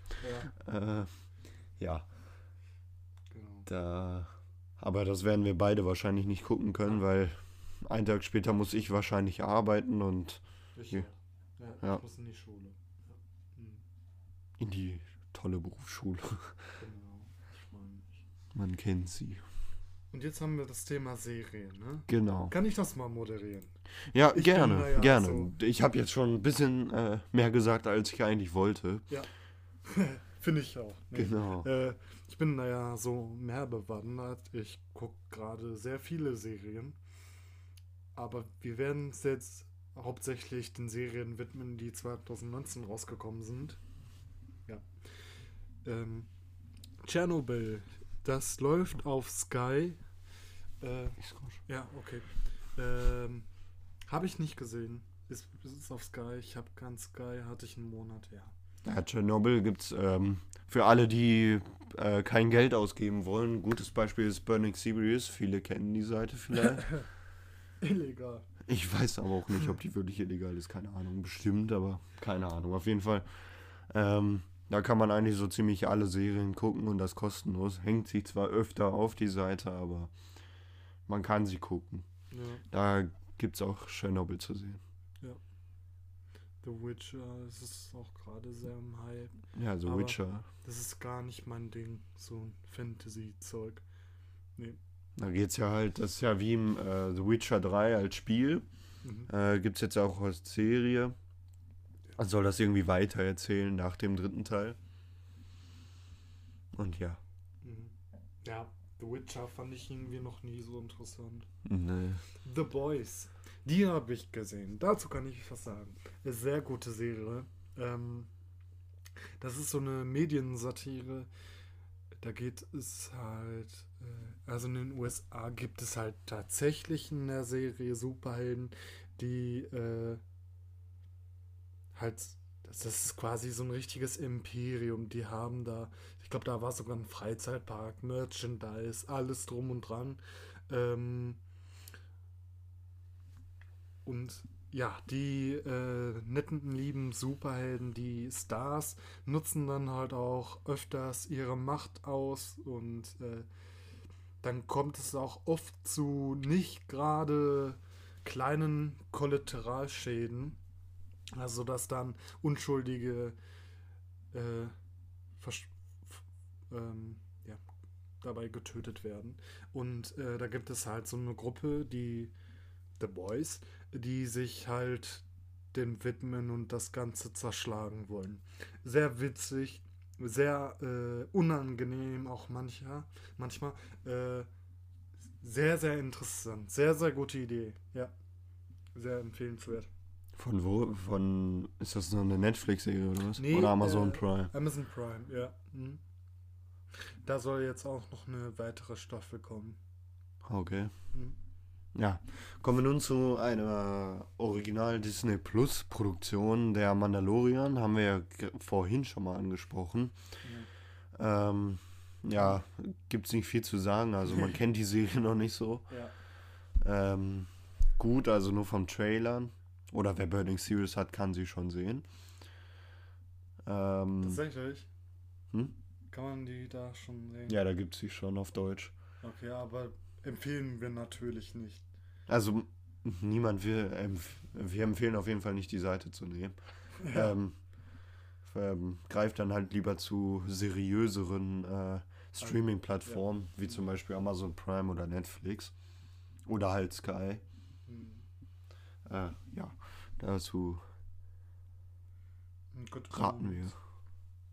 Ja, Äh, ja, genau. da. Aber das werden wir beide wahrscheinlich nicht gucken können, weil einen Tag später muss ich wahrscheinlich arbeiten und Ich, Ja. ja, Ja. ich muss in die Schule. Ja. Hm, in die tolle Berufsschule. genau. Ich mein, ich- Man kennt sie. Und jetzt haben wir das Thema Serien, ne? Genau. Kann ich das mal moderieren? Ja, Ich gerne, ja gerne. so- Ich habe jetzt schon ein bisschen äh, mehr gesagt, als ich eigentlich wollte. Ja. <laughs> Finde ich auch. Nee. Genau. Äh, ich bin da ja so mehr bewandert. Ich gucke gerade sehr viele Serien. Aber wir werden uns jetzt hauptsächlich den Serien widmen, die 2019 rausgekommen sind. Ja. Ähm, Tschernobyl. Das läuft auf Sky. Äh, ja, okay. Ähm, habe ich nicht gesehen. Ist, ist auf Sky. Ich habe kein Sky. Hatte ich einen Monat, ja. Ja, Tschernobyl gibt es ähm, für alle, die äh, kein Geld ausgeben wollen. Ein gutes Beispiel ist Burning Series. Viele kennen die Seite vielleicht. <laughs> Illegal. Ich weiß aber auch nicht, ob die wirklich illegal ist. Keine Ahnung. Bestimmt, aber keine Ahnung. Auf jeden Fall. Ähm, da kann man eigentlich so ziemlich alle Serien gucken und das kostenlos. Hängt sich zwar öfter auf die Seite, aber man kann sie gucken. Ja. Da gibt es auch Tschernobyl zu sehen. The Witcher, es ist auch gerade sehr im Hype. Ja, The Aber- Witcher. Das ist gar nicht mein Ding, so ein Fantasy-Zeug. Da geht's ja halt, das ist ja wie im äh, The Witcher 3 als Spiel. Mhm. Äh, Gibt es jetzt auch als Serie. Also soll das irgendwie weiter erzählen nach dem dritten Teil. Und ja. Mhm. Ja, The Witcher fand ich irgendwie noch nie so interessant. Nee. The Boys, die habe ich gesehen. Dazu kann ich was sagen. Eine sehr gute Serie. Ähm, das ist so eine Mediensatire. Da geht es halt, äh, also in den USA gibt es halt tatsächlich in der Serie Superhelden, die äh, halt, das ist quasi so ein richtiges Imperium. Die haben da, ich glaube, da war sogar ein Freizeitpark, Merchandise, alles drum und dran. Ähm, und ja, die äh, netten, lieben Superhelden, die Stars, nutzen dann halt auch öfters ihre Macht aus und äh, dann kommt es auch oft zu nicht gerade kleinen Kollateralschäden. Also, dass dann Unschuldige äh, ähm, ja, dabei getötet werden. Und äh, da gibt es halt so eine Gruppe, die The Boys, die sich halt dem widmen und das Ganze zerschlagen wollen. Sehr witzig, sehr äh, unangenehm auch mancher, manchmal. Äh, sehr, sehr interessant. Sehr, sehr gute Idee. Ja. Sehr empfehlenswert. Von wo? Von. Ist das nur eine Netflix-Serie oder was? Nee, oder Amazon äh, Prime? Amazon Prime, ja. Mhm. Da soll jetzt auch noch eine weitere Staffel kommen. Okay. Mhm. Ja. Kommen wir nun zu einer Original Disney Plus Produktion der Mandalorian. Haben wir ja vorhin schon mal angesprochen. Ähm, ja, gibt es nicht viel zu sagen. Also man <laughs> kennt die Serie noch nicht so. Ja. Ähm, gut, also nur vom Trailern. Oder wer Burning Series hat, kann sie schon sehen. Ähm, Tatsächlich? Hm? Kann man die da schon sehen? ja, da gibt es sie schon auf Deutsch. Okay, aber empfehlen wir natürlich nicht. Also niemand will, empf wir empfehlen auf jeden Fall nicht die Seite zu nehmen. <laughs> Ähm, ähm, greift dann halt lieber zu seriöseren äh, Streaming-Plattformen, wie zum Beispiel Amazon Prime oder Netflix. Oder halt Sky. Hm. Äh, ja, dazu Gut, raten wir.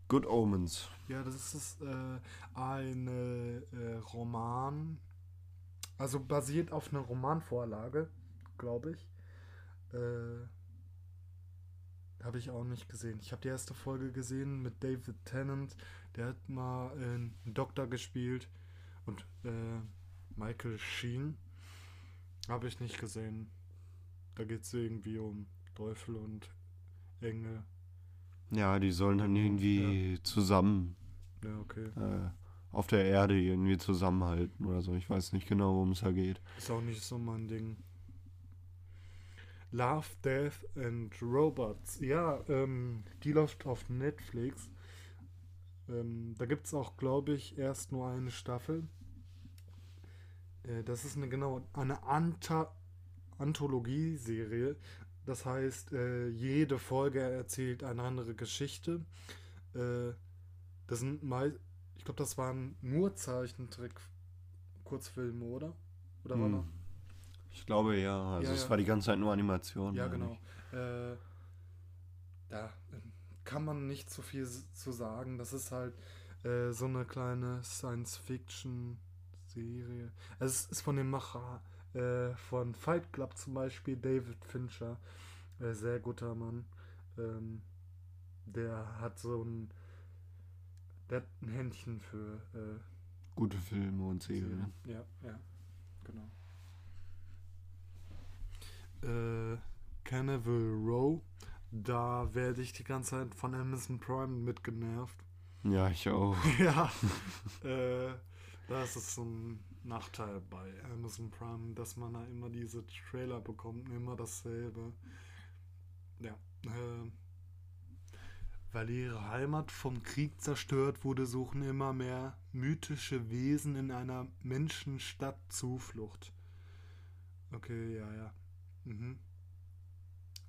Good Omens. Ja, das ist äh, ein äh, Roman, also basiert auf einer Romanvorlage, glaube ich. Äh, habe ich auch nicht gesehen. Ich habe die erste Folge gesehen mit David Tennant. Der hat mal äh, einen Doktor gespielt. Und äh, Michael Sheen habe ich nicht gesehen. Da geht es irgendwie um Teufel und Engel. Ja, die sollen dann irgendwie zusammen Ja, okay. äh, auf der Erde irgendwie zusammenhalten oder so. Ich weiß nicht genau, worum es da geht. Ist auch nicht so mein Ding. Love, Death and Robots. Ja, ähm, die läuft auf Netflix. Ähm, da gibt es auch, glaube ich, erst nur eine Staffel. Äh, das ist eine genau eine Anta Anthologieserie. Das heißt, äh, jede Folge erzählt eine andere Geschichte. Äh, das sind mal, ich glaube, das waren nur Zeichentrick-Kurzfilme, oder? Oder war Hm. noch? Ich glaube ja. Also Ja, es ja. war die ganze Zeit nur Animation. Ja, genau. Äh, da ähm, kann man nicht so viel zu sagen. Das ist halt äh, so eine kleine Science-Fiction-Serie. Es ist von dem Macher äh, von Fight Club zum Beispiel, David Fincher. Äh, sehr guter Mann. Ähm, der hat so ein. Der hat ein Händchen für äh, Gute Filme und Serien. ja, ja, genau. Äh, Carnival Row, da werde ich die ganze Zeit von Amazon Prime mitgenervt. Ja, ich auch. <laughs> ja, äh, das ist so ein Nachteil bei Amazon Prime, dass man da immer diese Trailer bekommt, immer dasselbe. Ja, äh, weil ihre Heimat vom Krieg zerstört wurde, suchen immer mehr mythische Wesen in einer Menschenstadt Zuflucht. Okay, ja, ja. Mhm.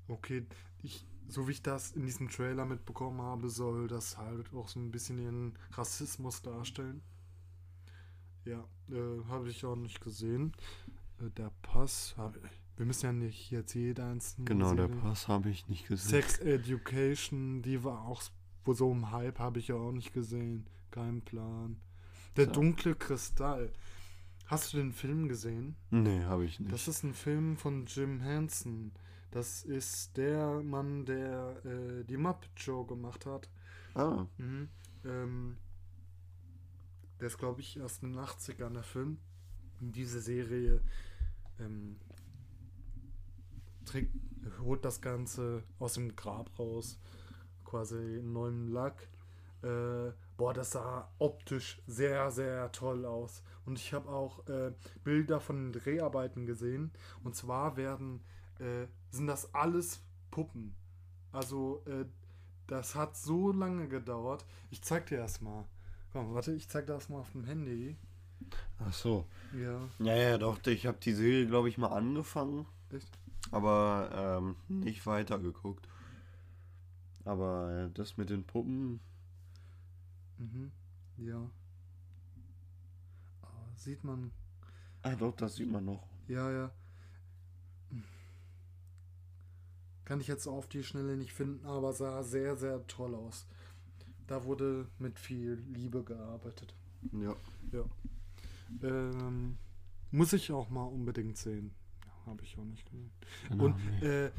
Okay, ich, so wie ich das in diesem Trailer mitbekommen habe, soll das halt auch so ein bisschen den Rassismus darstellen. Ja, äh, habe ich auch nicht gesehen. Äh, der Pass, hab, wir müssen ja nicht jetzt jede einzelne Genau, der Serie- Pass habe ich nicht gesehen. Sex Education, die war auch so im Hype, habe ich ja auch nicht gesehen. Kein Plan. Der So. dunkle Kristall. Hast du den Film gesehen? Nee, habe ich nicht. Das ist ein Film von Jim Henson. Das ist der Mann, der äh, die Muppet Show gemacht hat. ah, Mhm. Ähm, der ist, glaube ich, erst in den 80ern der Film. Und diese Serie ähm, trägt, holt das Ganze aus dem Grab raus. Quasi in neuem Lack. Äh, boah, das sah optisch sehr, sehr toll aus. Und ich habe auch äh, Bilder von den Dreharbeiten gesehen. Und zwar werden, äh, sind das alles Puppen. Also, äh, das hat so lange gedauert. Ich zeig dir das mal. Komm, warte, ich zeig das mal auf dem Handy. ach so. Ja, Ja, ja, doch. Ich habe die Serie, glaube ich, mal angefangen, echt? aber ähm, nicht weitergeguckt. Aber äh, das mit den Puppen, Mhm. Ja. Aber sieht man. ah doch, das sieht man noch. Ja, ja. Kann ich jetzt auf die Schnelle nicht finden, aber sah sehr, sehr toll aus. Da wurde mit viel Liebe gearbeitet. Ja. Ja. Ähm, muss ich auch mal unbedingt sehen. Ja, Habe ich auch nicht gesehen. Genau, Und nee. äh,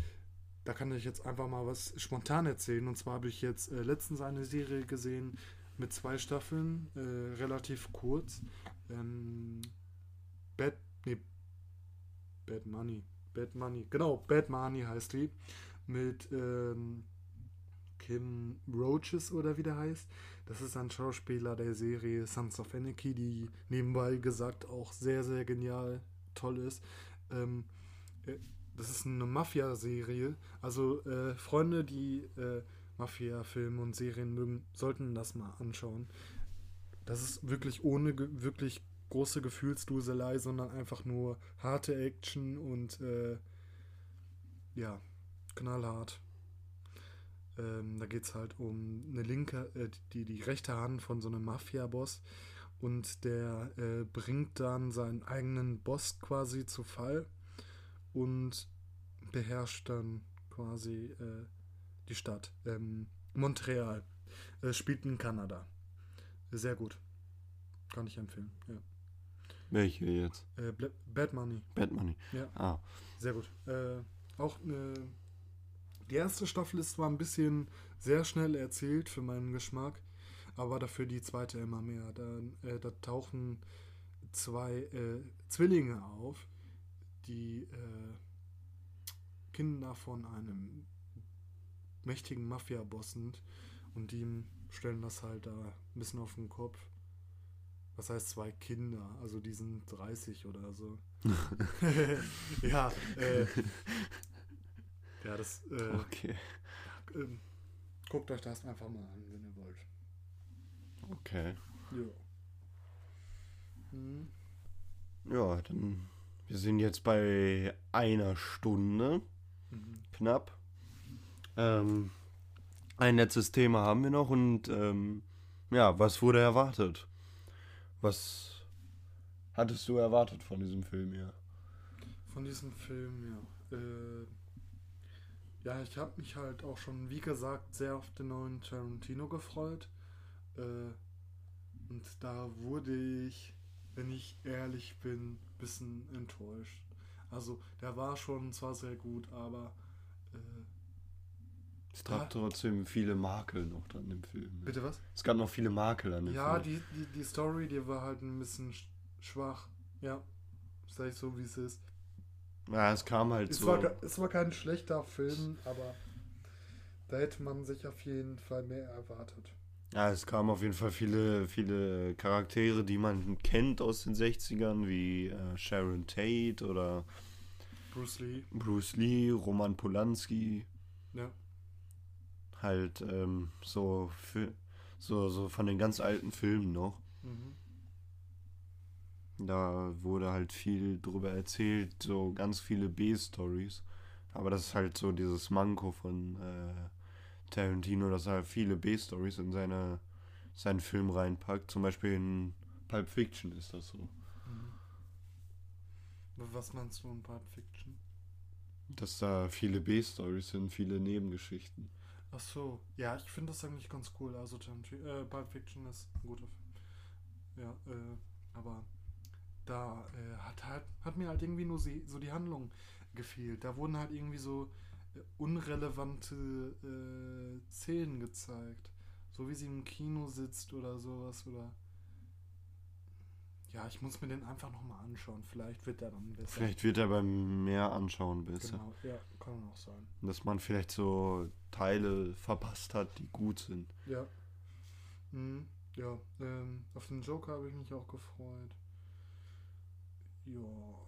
da kann ich jetzt einfach mal was spontan erzählen. Und zwar habe ich jetzt äh, letztens eine Serie gesehen mit zwei Staffeln, äh, relativ kurz. Ähm, Bad, nee, Bad Money. Bad Money, genau, Bad Money heißt die. Mit ähm, Kim Roaches oder wie der heißt. Das ist ein Schauspieler der Serie Sons of Anarchy, die nebenbei gesagt auch sehr, sehr genial toll ist. Ähm, äh, das ist eine Mafia-Serie. Also äh, Freunde, die äh, Mafia-Filme und Serien mögen, sollten das mal anschauen. Das ist wirklich ohne ge wirklich große Gefühlsduselei, sondern einfach nur harte Action und äh, ja, knallhart. Ähm, da geht es halt um eine linke, äh, die, die rechte Hand von so einem Mafia-Boss und der äh, bringt dann seinen eigenen Boss quasi zu Fall und beherrscht dann quasi äh, die Stadt. Ähm, Montreal. Äh, spielt in Kanada. Sehr gut. Kann ich empfehlen. Ja. Welche jetzt? Äh, Bad Money. Bad Money. Ja. Ah, Sehr gut. Äh, auch äh, die erste Staffel ist zwar ein bisschen sehr schnell erzählt für meinen Geschmack, aber dafür die zweite immer mehr. Da, äh, da tauchen zwei äh, Zwillinge auf, die äh, Kinder von einem mächtigen Mafia-Boss sind und die stellen das halt da ein bisschen auf den Kopf. Was heißt zwei Kinder? Also die sind 30 oder so. <laughs> <laughs> ja, äh, Ja, das. Äh, Okay. ähm, guckt euch das einfach mal an, wenn ihr wollt. Okay. Ja. Mhm. Ja, dann. Wir sind jetzt bei einer Stunde. Mhm. Knapp. Ähm, ein letztes Thema haben wir noch und ähm, ja, was wurde erwartet? Was hattest du erwartet von diesem Film hier? Von diesem Film, ja. Äh, ja, ich habe mich halt auch schon, wie gesagt, sehr auf den neuen Tarantino gefreut. Äh, und da wurde ich, wenn ich ehrlich bin, ein bisschen enttäuscht. Also, der war schon zwar sehr gut, aber. Äh, Es gab Ja. trotzdem viele Makel noch dran im Film. ne? bitte was? Es gab noch viele Makel an dem Ja, Film. die, die, die Story, die war halt ein bisschen sch schwach. Ja, sag ich so, wie es ist. Ja, es kam halt Es, so. war, es war kein schlechter Film, aber da hätte man sich auf jeden Fall mehr erwartet. Ja, es kamen auf jeden Fall viele, viele Charaktere, die man kennt aus den 60ern, wie äh, Sharon Tate oder Bruce Lee, Bruce Lee, Roman Polanski. ja. Halt ähm, so, so, so von den ganz alten Filmen noch. Mhm. Da wurde halt viel drüber erzählt, so ganz viele B-Stories. Aber das ist halt so dieses Manko von äh, Tarantino, dass er viele B-Stories in seine, seinen Film reinpackt. Zum Beispiel in Pulp Fiction ist das so. Mhm. Was meinst du in Pulp Fiction? Dass da viele B-Stories sind, viele Nebengeschichten. Ach so, ja, ich finde das eigentlich ganz cool. Also Tarantino, äh, Pulp Fiction ist ein guter Film. Ja, äh, aber da äh, hat halt hat mir halt irgendwie nur so die Handlung gefehlt. Da wurden halt irgendwie so äh, unrelevante äh, Szenen gezeigt. So wie sie im Kino sitzt oder sowas oder ja, ich muss mir den einfach nochmal anschauen. Vielleicht wird der dann besser. Vielleicht wird er beim mehr anschauen besser. Genau, ja, kann auch sein. Dass man vielleicht so Teile verpasst hat, die gut sind. Ja. Mhm. Ja, ähm, auf den Joker habe ich mich auch gefreut. Ja.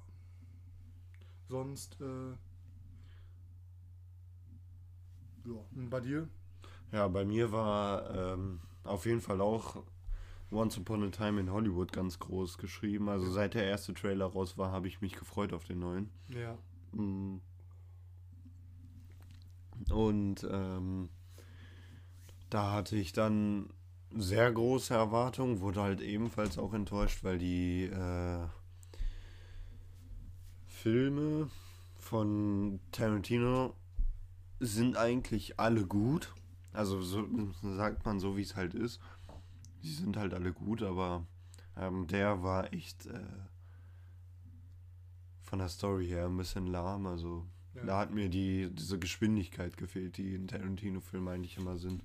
Sonst, äh. Ja, und bei dir? Ja, bei mir war ähm, auf jeden Fall auch Once Upon a Time in Hollywood ganz groß geschrieben. Also seit der erste Trailer raus war, habe ich mich gefreut auf den neuen. Ja. Mm. Und ähm, da hatte ich dann sehr große Erwartungen, wurde halt ebenfalls auch enttäuscht, weil die äh, Filme von Tarantino sind eigentlich alle gut. Also so sagt man so, wie es halt ist. Die sind halt alle gut, aber ähm, der war echt äh, von der Story her ein bisschen lahm. Also Ja. da hat mir die, diese Geschwindigkeit gefehlt, die in Tarantino-Filmen eigentlich immer sind.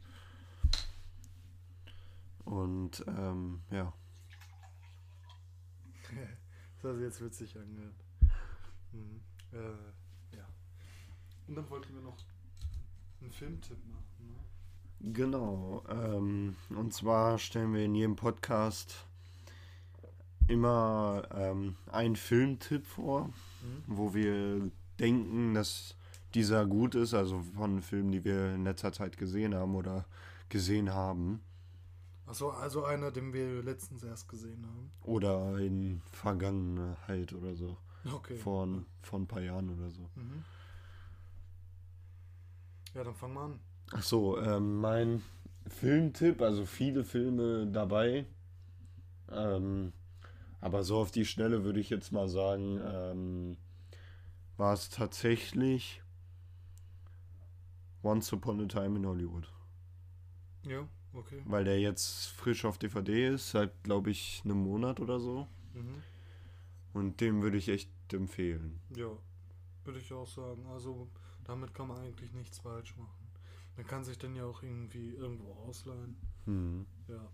Und ähm, ja, <laughs> das hat sich jetzt witzig angehört. Mhm. Äh, ja. Und dann wollten wir noch einen Filmtipp machen, ne? genau. Ähm, und zwar stellen wir in jedem Podcast immer ähm, einen Filmtipp vor, Mhm. wo wir denken, dass dieser gut ist, also von Filmen, die wir in letzter Zeit gesehen haben oder gesehen haben. Achso, also einer, den wir letztens erst gesehen haben. Oder in Vergangenheit oder so. Okay. Vor, vor ein paar Jahren oder so. Mhm. Ja, dann fang mal an. Ach so, ähm, mein Filmtipp, also viele Filme dabei. Ähm, aber so auf die Schnelle würde ich jetzt mal sagen, ähm, war es tatsächlich Once Upon a Time in Hollywood. Ja, okay. Weil der jetzt frisch auf DVD ist, seit glaube ich einem Monat oder so. Mhm. Und den würde ich echt empfehlen. Ja, würde ich auch sagen. Also damit kann man eigentlich nichts falsch machen. Man kann sich dann ja auch irgendwie irgendwo ausleihen. Hm. Ja.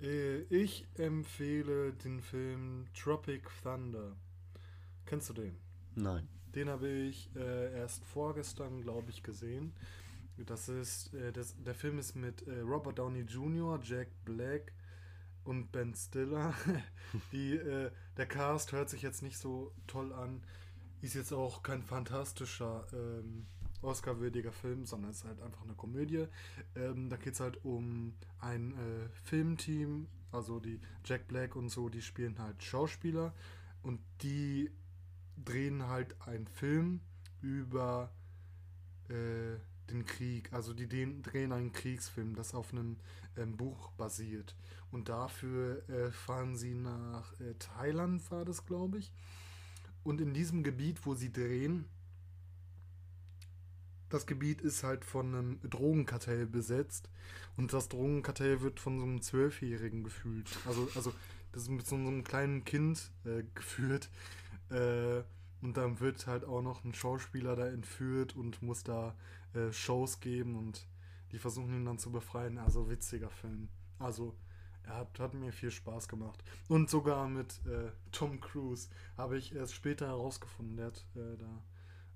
Äh, Ich empfehle den Film Tropic Thunder. Kennst du den? Nein. Den habe ich äh, erst vorgestern, glaube ich, gesehen. Das ist, äh, das, der Film ist mit äh, Robert Downey Jr., Jack Black und Ben Stiller. <laughs> Die, äh, der Cast hört sich jetzt nicht so toll an. Ist jetzt auch kein fantastischer ähm, Oscar-würdiger Film, sondern es ist halt einfach eine Komödie. Ähm, da geht es halt um ein äh, Filmteam, also die Jack Black und so, die spielen halt Schauspieler und die drehen halt einen Film über äh, den Krieg. Also die drehen einen Kriegsfilm, das auf einem ähm, Buch basiert. Und dafür äh, fahren sie nach äh, Thailand, war das, glaube ich. Und in diesem Gebiet, wo sie drehen, das Gebiet ist halt von einem Drogenkartell besetzt. Und das Drogenkartell wird von so einem Zwölfjährigen gefühlt. Also, also das ist mit so einem kleinen Kind äh, <laughs> geführt. Äh, und dann wird halt auch noch ein Schauspieler da entführt und muss da äh, Shows geben und die versuchen ihn dann zu befreien. Also witziger Film. Also er hat, hat mir viel Spaß gemacht. Und sogar mit äh, Tom Cruise habe ich erst später herausgefunden. Der hat äh, da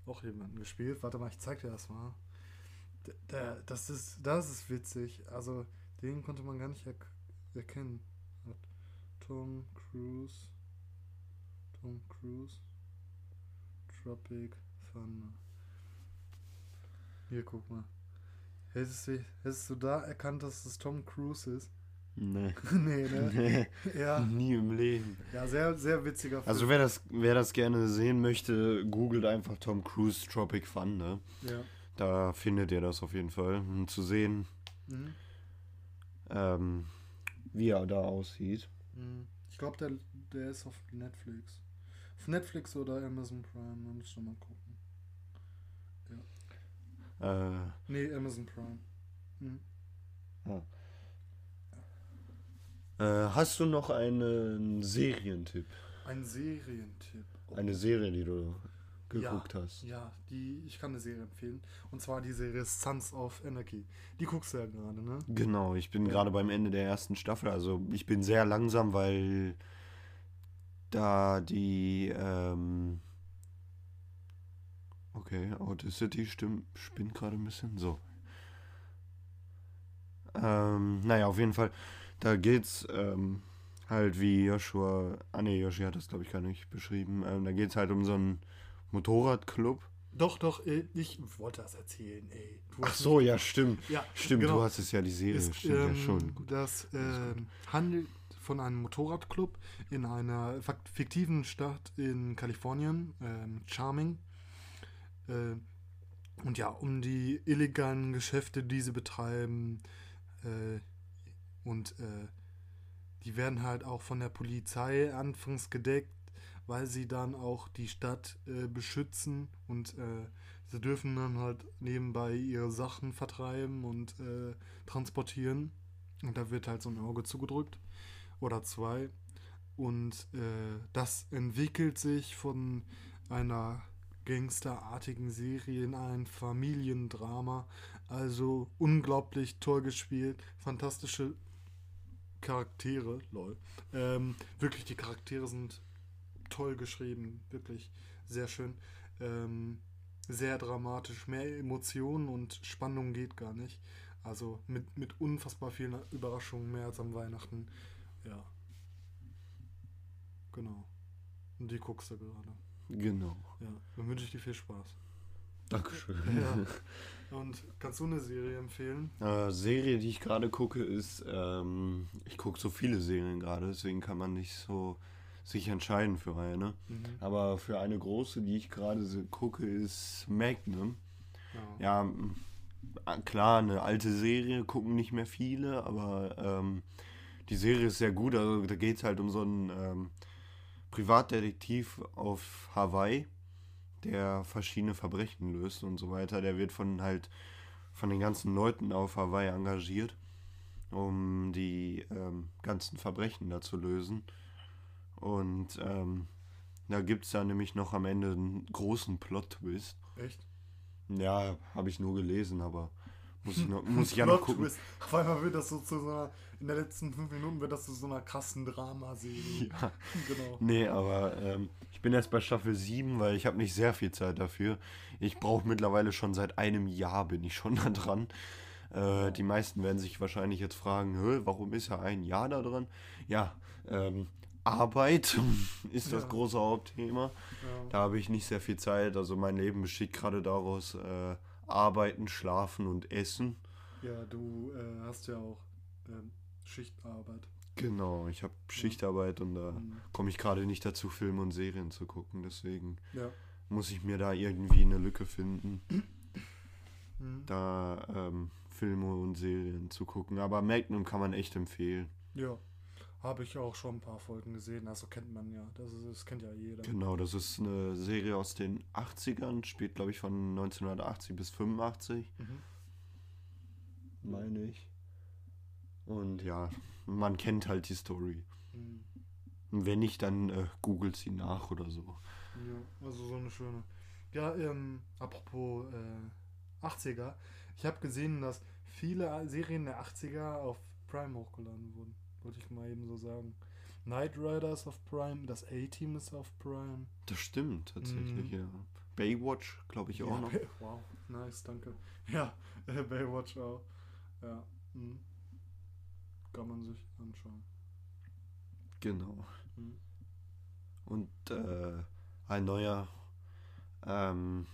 auch jemanden gespielt. Warte mal, ich zeig dir das mal. Der, der, das, ist, das ist witzig. Also den konnte man gar nicht er erkennen. Tom Cruise. Tom Cruise. Tropic Thunder. Hier, guck mal. Hättest du, hättest du da erkannt, dass es Tom Cruise ist? Nee. <laughs> nee, ne? <laughs> Nee, Ja. nie im Leben. Ja, sehr, sehr witziger Film. Also wer das, wer das gerne sehen möchte, googelt einfach Tom Cruise Tropic Thunder. ja. Da findet ihr das auf jeden Fall. Um zu sehen, Mhm. ähm, wie er da aussieht. Mhm. Ich glaube, der, der ist auf Netflix. Auf Netflix oder Amazon Prime, da müsst ihr mal gucken. Äh, Nee, Amazon Prime. Mhm. äh, hast du noch einen Serientipp? Ein Serientipp. Oh. Eine Serie, die du geguckt hast? Ja, die, ich kann eine Serie empfehlen. Und zwar die Serie Sons of Anarchy. Die guckst du ja gerade, ne? Genau, ich bin Ja. gerade beim Ende der ersten Staffel. Also ich bin sehr langsam, weil da die ähm Okay, Audacity stimmt, spinnt gerade ein bisschen. So. Ähm, naja, auf jeden Fall, da geht's ähm, halt wie Joshua. Ah ne, Joshua hat das glaube ich gar nicht beschrieben. Ähm, da geht's halt um so einen Motorradclub. Doch, doch, äh, ich wollte das erzählen, ey. Ach so, ja, stimmt. Ja, Stimmt, genau. du hast es ja die Serie. ist, stimmt, ja ähm, schon. Gut. Das ähm, handelt von einem Motorradclub in einer fiktiven Stadt in Kalifornien, ähm, Charming. Äh, und ja, um die illegalen Geschäfte, die sie betreiben, äh, und äh, die werden halt auch von der Polizei anfangs gedeckt, weil sie dann auch die Stadt äh, beschützen und äh, sie dürfen dann halt nebenbei ihre Sachen vertreiben und äh, transportieren. Und da wird halt so ein Auge zugedrückt oder zwei. Und äh, das entwickelt sich von einer gangsterartigen Serie in ein Familiendrama. Also unglaublich toll gespielt, fantastische Charaktere, lol. Ähm, wirklich, die Charaktere sind toll geschrieben, wirklich sehr schön. Ähm, sehr dramatisch, mehr Emotionen und Spannung geht gar nicht. Also mit, mit unfassbar vielen Überraschungen, mehr als am Weihnachten. Ja. Genau. Und die guckst du gerade. Genau. Ja, dann wünsche ich dir viel Spaß. Dankeschön. Ja. <laughs> Und kannst du eine Serie empfehlen? Äh, Serie, die ich gerade gucke, ist, ähm, ich gucke so viele Serien gerade, deswegen kann man nicht so sich entscheiden für eine. Mhm. Aber für eine große, die ich gerade gucke, ist Magnum. Ja. Ja, klar, eine alte Serie, gucken nicht mehr viele, aber ähm, die Serie ist sehr gut. Also da geht es halt um so einen ähm, Privatdetektiv auf Hawaii, der verschiedene Verbrechen löst und so weiter. Der wird von halt von den ganzen Leuten auf Hawaii engagiert, um die ähm, ganzen Verbrechen da zu lösen. Und ähm, da gibt es dann nämlich noch am Ende einen großen Plot-Twist. Echt? Ja, habe ich nur gelesen, aber muss ich, noch, <laughs> muss ich ja noch gucken. Auf einmal wird das so zu so einer, in den letzten fünf Minuten wird das zu so einer krassen Dramaserie. <laughs> Ja. Genau. Nee, aber ähm, ich bin erst bei Staffel 7, weil ich habe nicht sehr viel Zeit dafür. Ich brauche mittlerweile schon seit einem Jahr bin ich schon <laughs> da dran. Äh, die meisten werden sich wahrscheinlich jetzt fragen, warum ist er ein Jahr da dran? Ja, ähm, Arbeit ist das Ja. große Hauptthema. Ja. Da habe ich nicht sehr viel Zeit. Also mein Leben besteht gerade daraus, äh, arbeiten, schlafen und essen. Ja, du äh, hast ja auch ähm, Schichtarbeit. Genau, ich habe Schichtarbeit und da Mhm. komme ich gerade nicht dazu, Filme und Serien zu gucken. Deswegen Ja. muss ich mir da irgendwie eine Lücke finden, Mhm. da ähm, Filme und Serien zu gucken. Aber Magnum kann man echt empfehlen. Ja. Habe ich auch schon ein paar Folgen gesehen. Also kennt man ja. Das, ist, das kennt ja jeder. Genau, das ist eine Serie aus den 80ern, spielt glaube ich von 1980 bis 85, Mhm. meine ich. Und ja, man kennt halt die Story. Mhm. Wenn nicht, dann äh, googelt sie nach oder so. Ja, also so eine schöne. Ja, ähm, apropos äh, 80er. Ich habe gesehen, dass viele Serien der 80er auf Prime hochgeladen wurden. Wollte ich mal eben so sagen. Knight Rider ist auf Prime, das A-Team ist auf Prime. Das stimmt tatsächlich, Mhm. ja. Baywatch, glaube ich, auch Ja, noch. Bay- Wow, nice, danke. <laughs> Ja, äh, Baywatch auch. Ja, mhm. kann man sich anschauen. Genau. Mhm. Und äh, ein neuer ähm,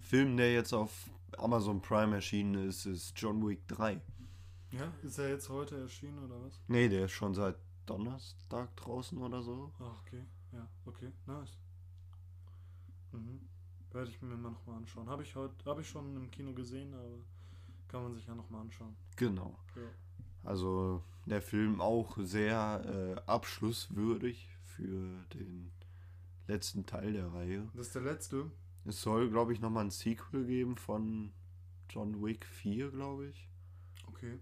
Film, der jetzt auf Amazon Prime erschienen ist, ist John Wick 3. Ja, ist er jetzt heute erschienen oder was? Nee, der ist schon seit Donnerstag draußen oder so. Ach, okay. Ja, okay, nice. Mhm. Werde ich mir mal nochmal anschauen. Habe ich heute, habe ich schon im Kino gesehen, aber kann man sich ja nochmal anschauen. Genau. Ja. Also der Film auch sehr äh, abschlusswürdig für den letzten Teil der Reihe. Das ist der letzte. Es soll, glaube ich, nochmal ein Sequel geben von John Wick 4, glaube ich. Okay.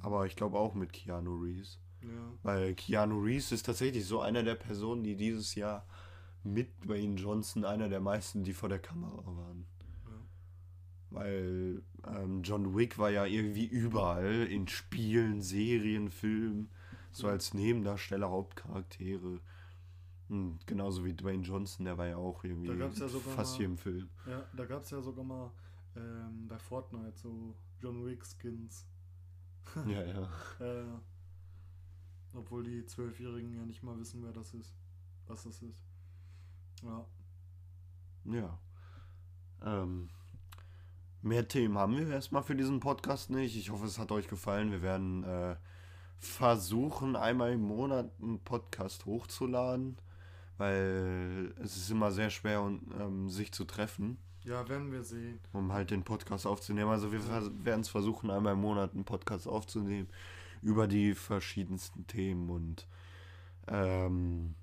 Aber ich glaube auch mit Keanu Reeves. Ja. Weil Keanu Reeves ist tatsächlich so einer der Personen, die dieses Jahr mit Dwayne Johnson einer der meisten, die vor der Kamera waren. ja. Weil ähm, John Wick war ja irgendwie überall in Spielen, Serien, Filmen, so als Nebendarsteller, Hauptcharaktere. Und genauso wie Dwayne Johnson, der war ja auch irgendwie ja fast mal- jedem Film. Ja, da gab es ja sogar mal ähm, bei Fortnite so John Wick Skins. <laughs> Ja, ja. Äh, obwohl die Zwölfjährigen ja nicht mal wissen, wer das ist. Was das ist. Ja. Ja. Ähm, mehr Themen haben wir erstmal für diesen Podcast nicht. Ich hoffe, es hat euch gefallen. Wir werden äh, versuchen, einmal im Monat einen Podcast hochzuladen, weil es ist immer sehr schwer, und, ähm, sich zu treffen, Ja, werden wir sehen. um halt den Podcast aufzunehmen. Also wir vers- werden es versuchen, einmal im Monat einen Podcast aufzunehmen über die verschiedensten Themen und ähm,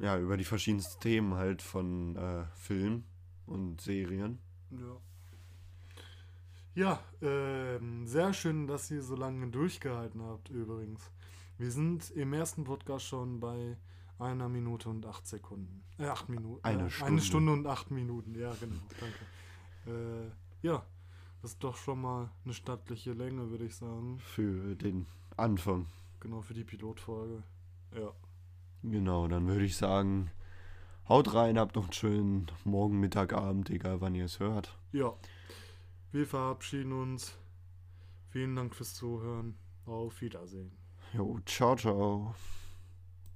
ja, über die verschiedensten Themen halt von äh, Film und Serien. Ja. Ja, ähm, sehr schön, dass ihr so lange durchgehalten habt, übrigens. Wir sind im ersten Podcast schon bei einer Minute und acht Sekunden. Äh, acht Minuten. Eine äh, Stunde. Eine Stunde und acht Minuten, ja, genau, danke. Äh, ja, das ist doch schon mal eine stattliche Länge, würde ich sagen. Für den Anfang. Genau, für die Pilotfolge. Ja. Genau, dann würde ich sagen, haut rein, habt noch einen schönen Morgen, Mittag, Abend, egal wann ihr es hört. Ja. Wir verabschieden uns. Vielen Dank fürs Zuhören. Auf Wiedersehen. Jo, ciao, ciao.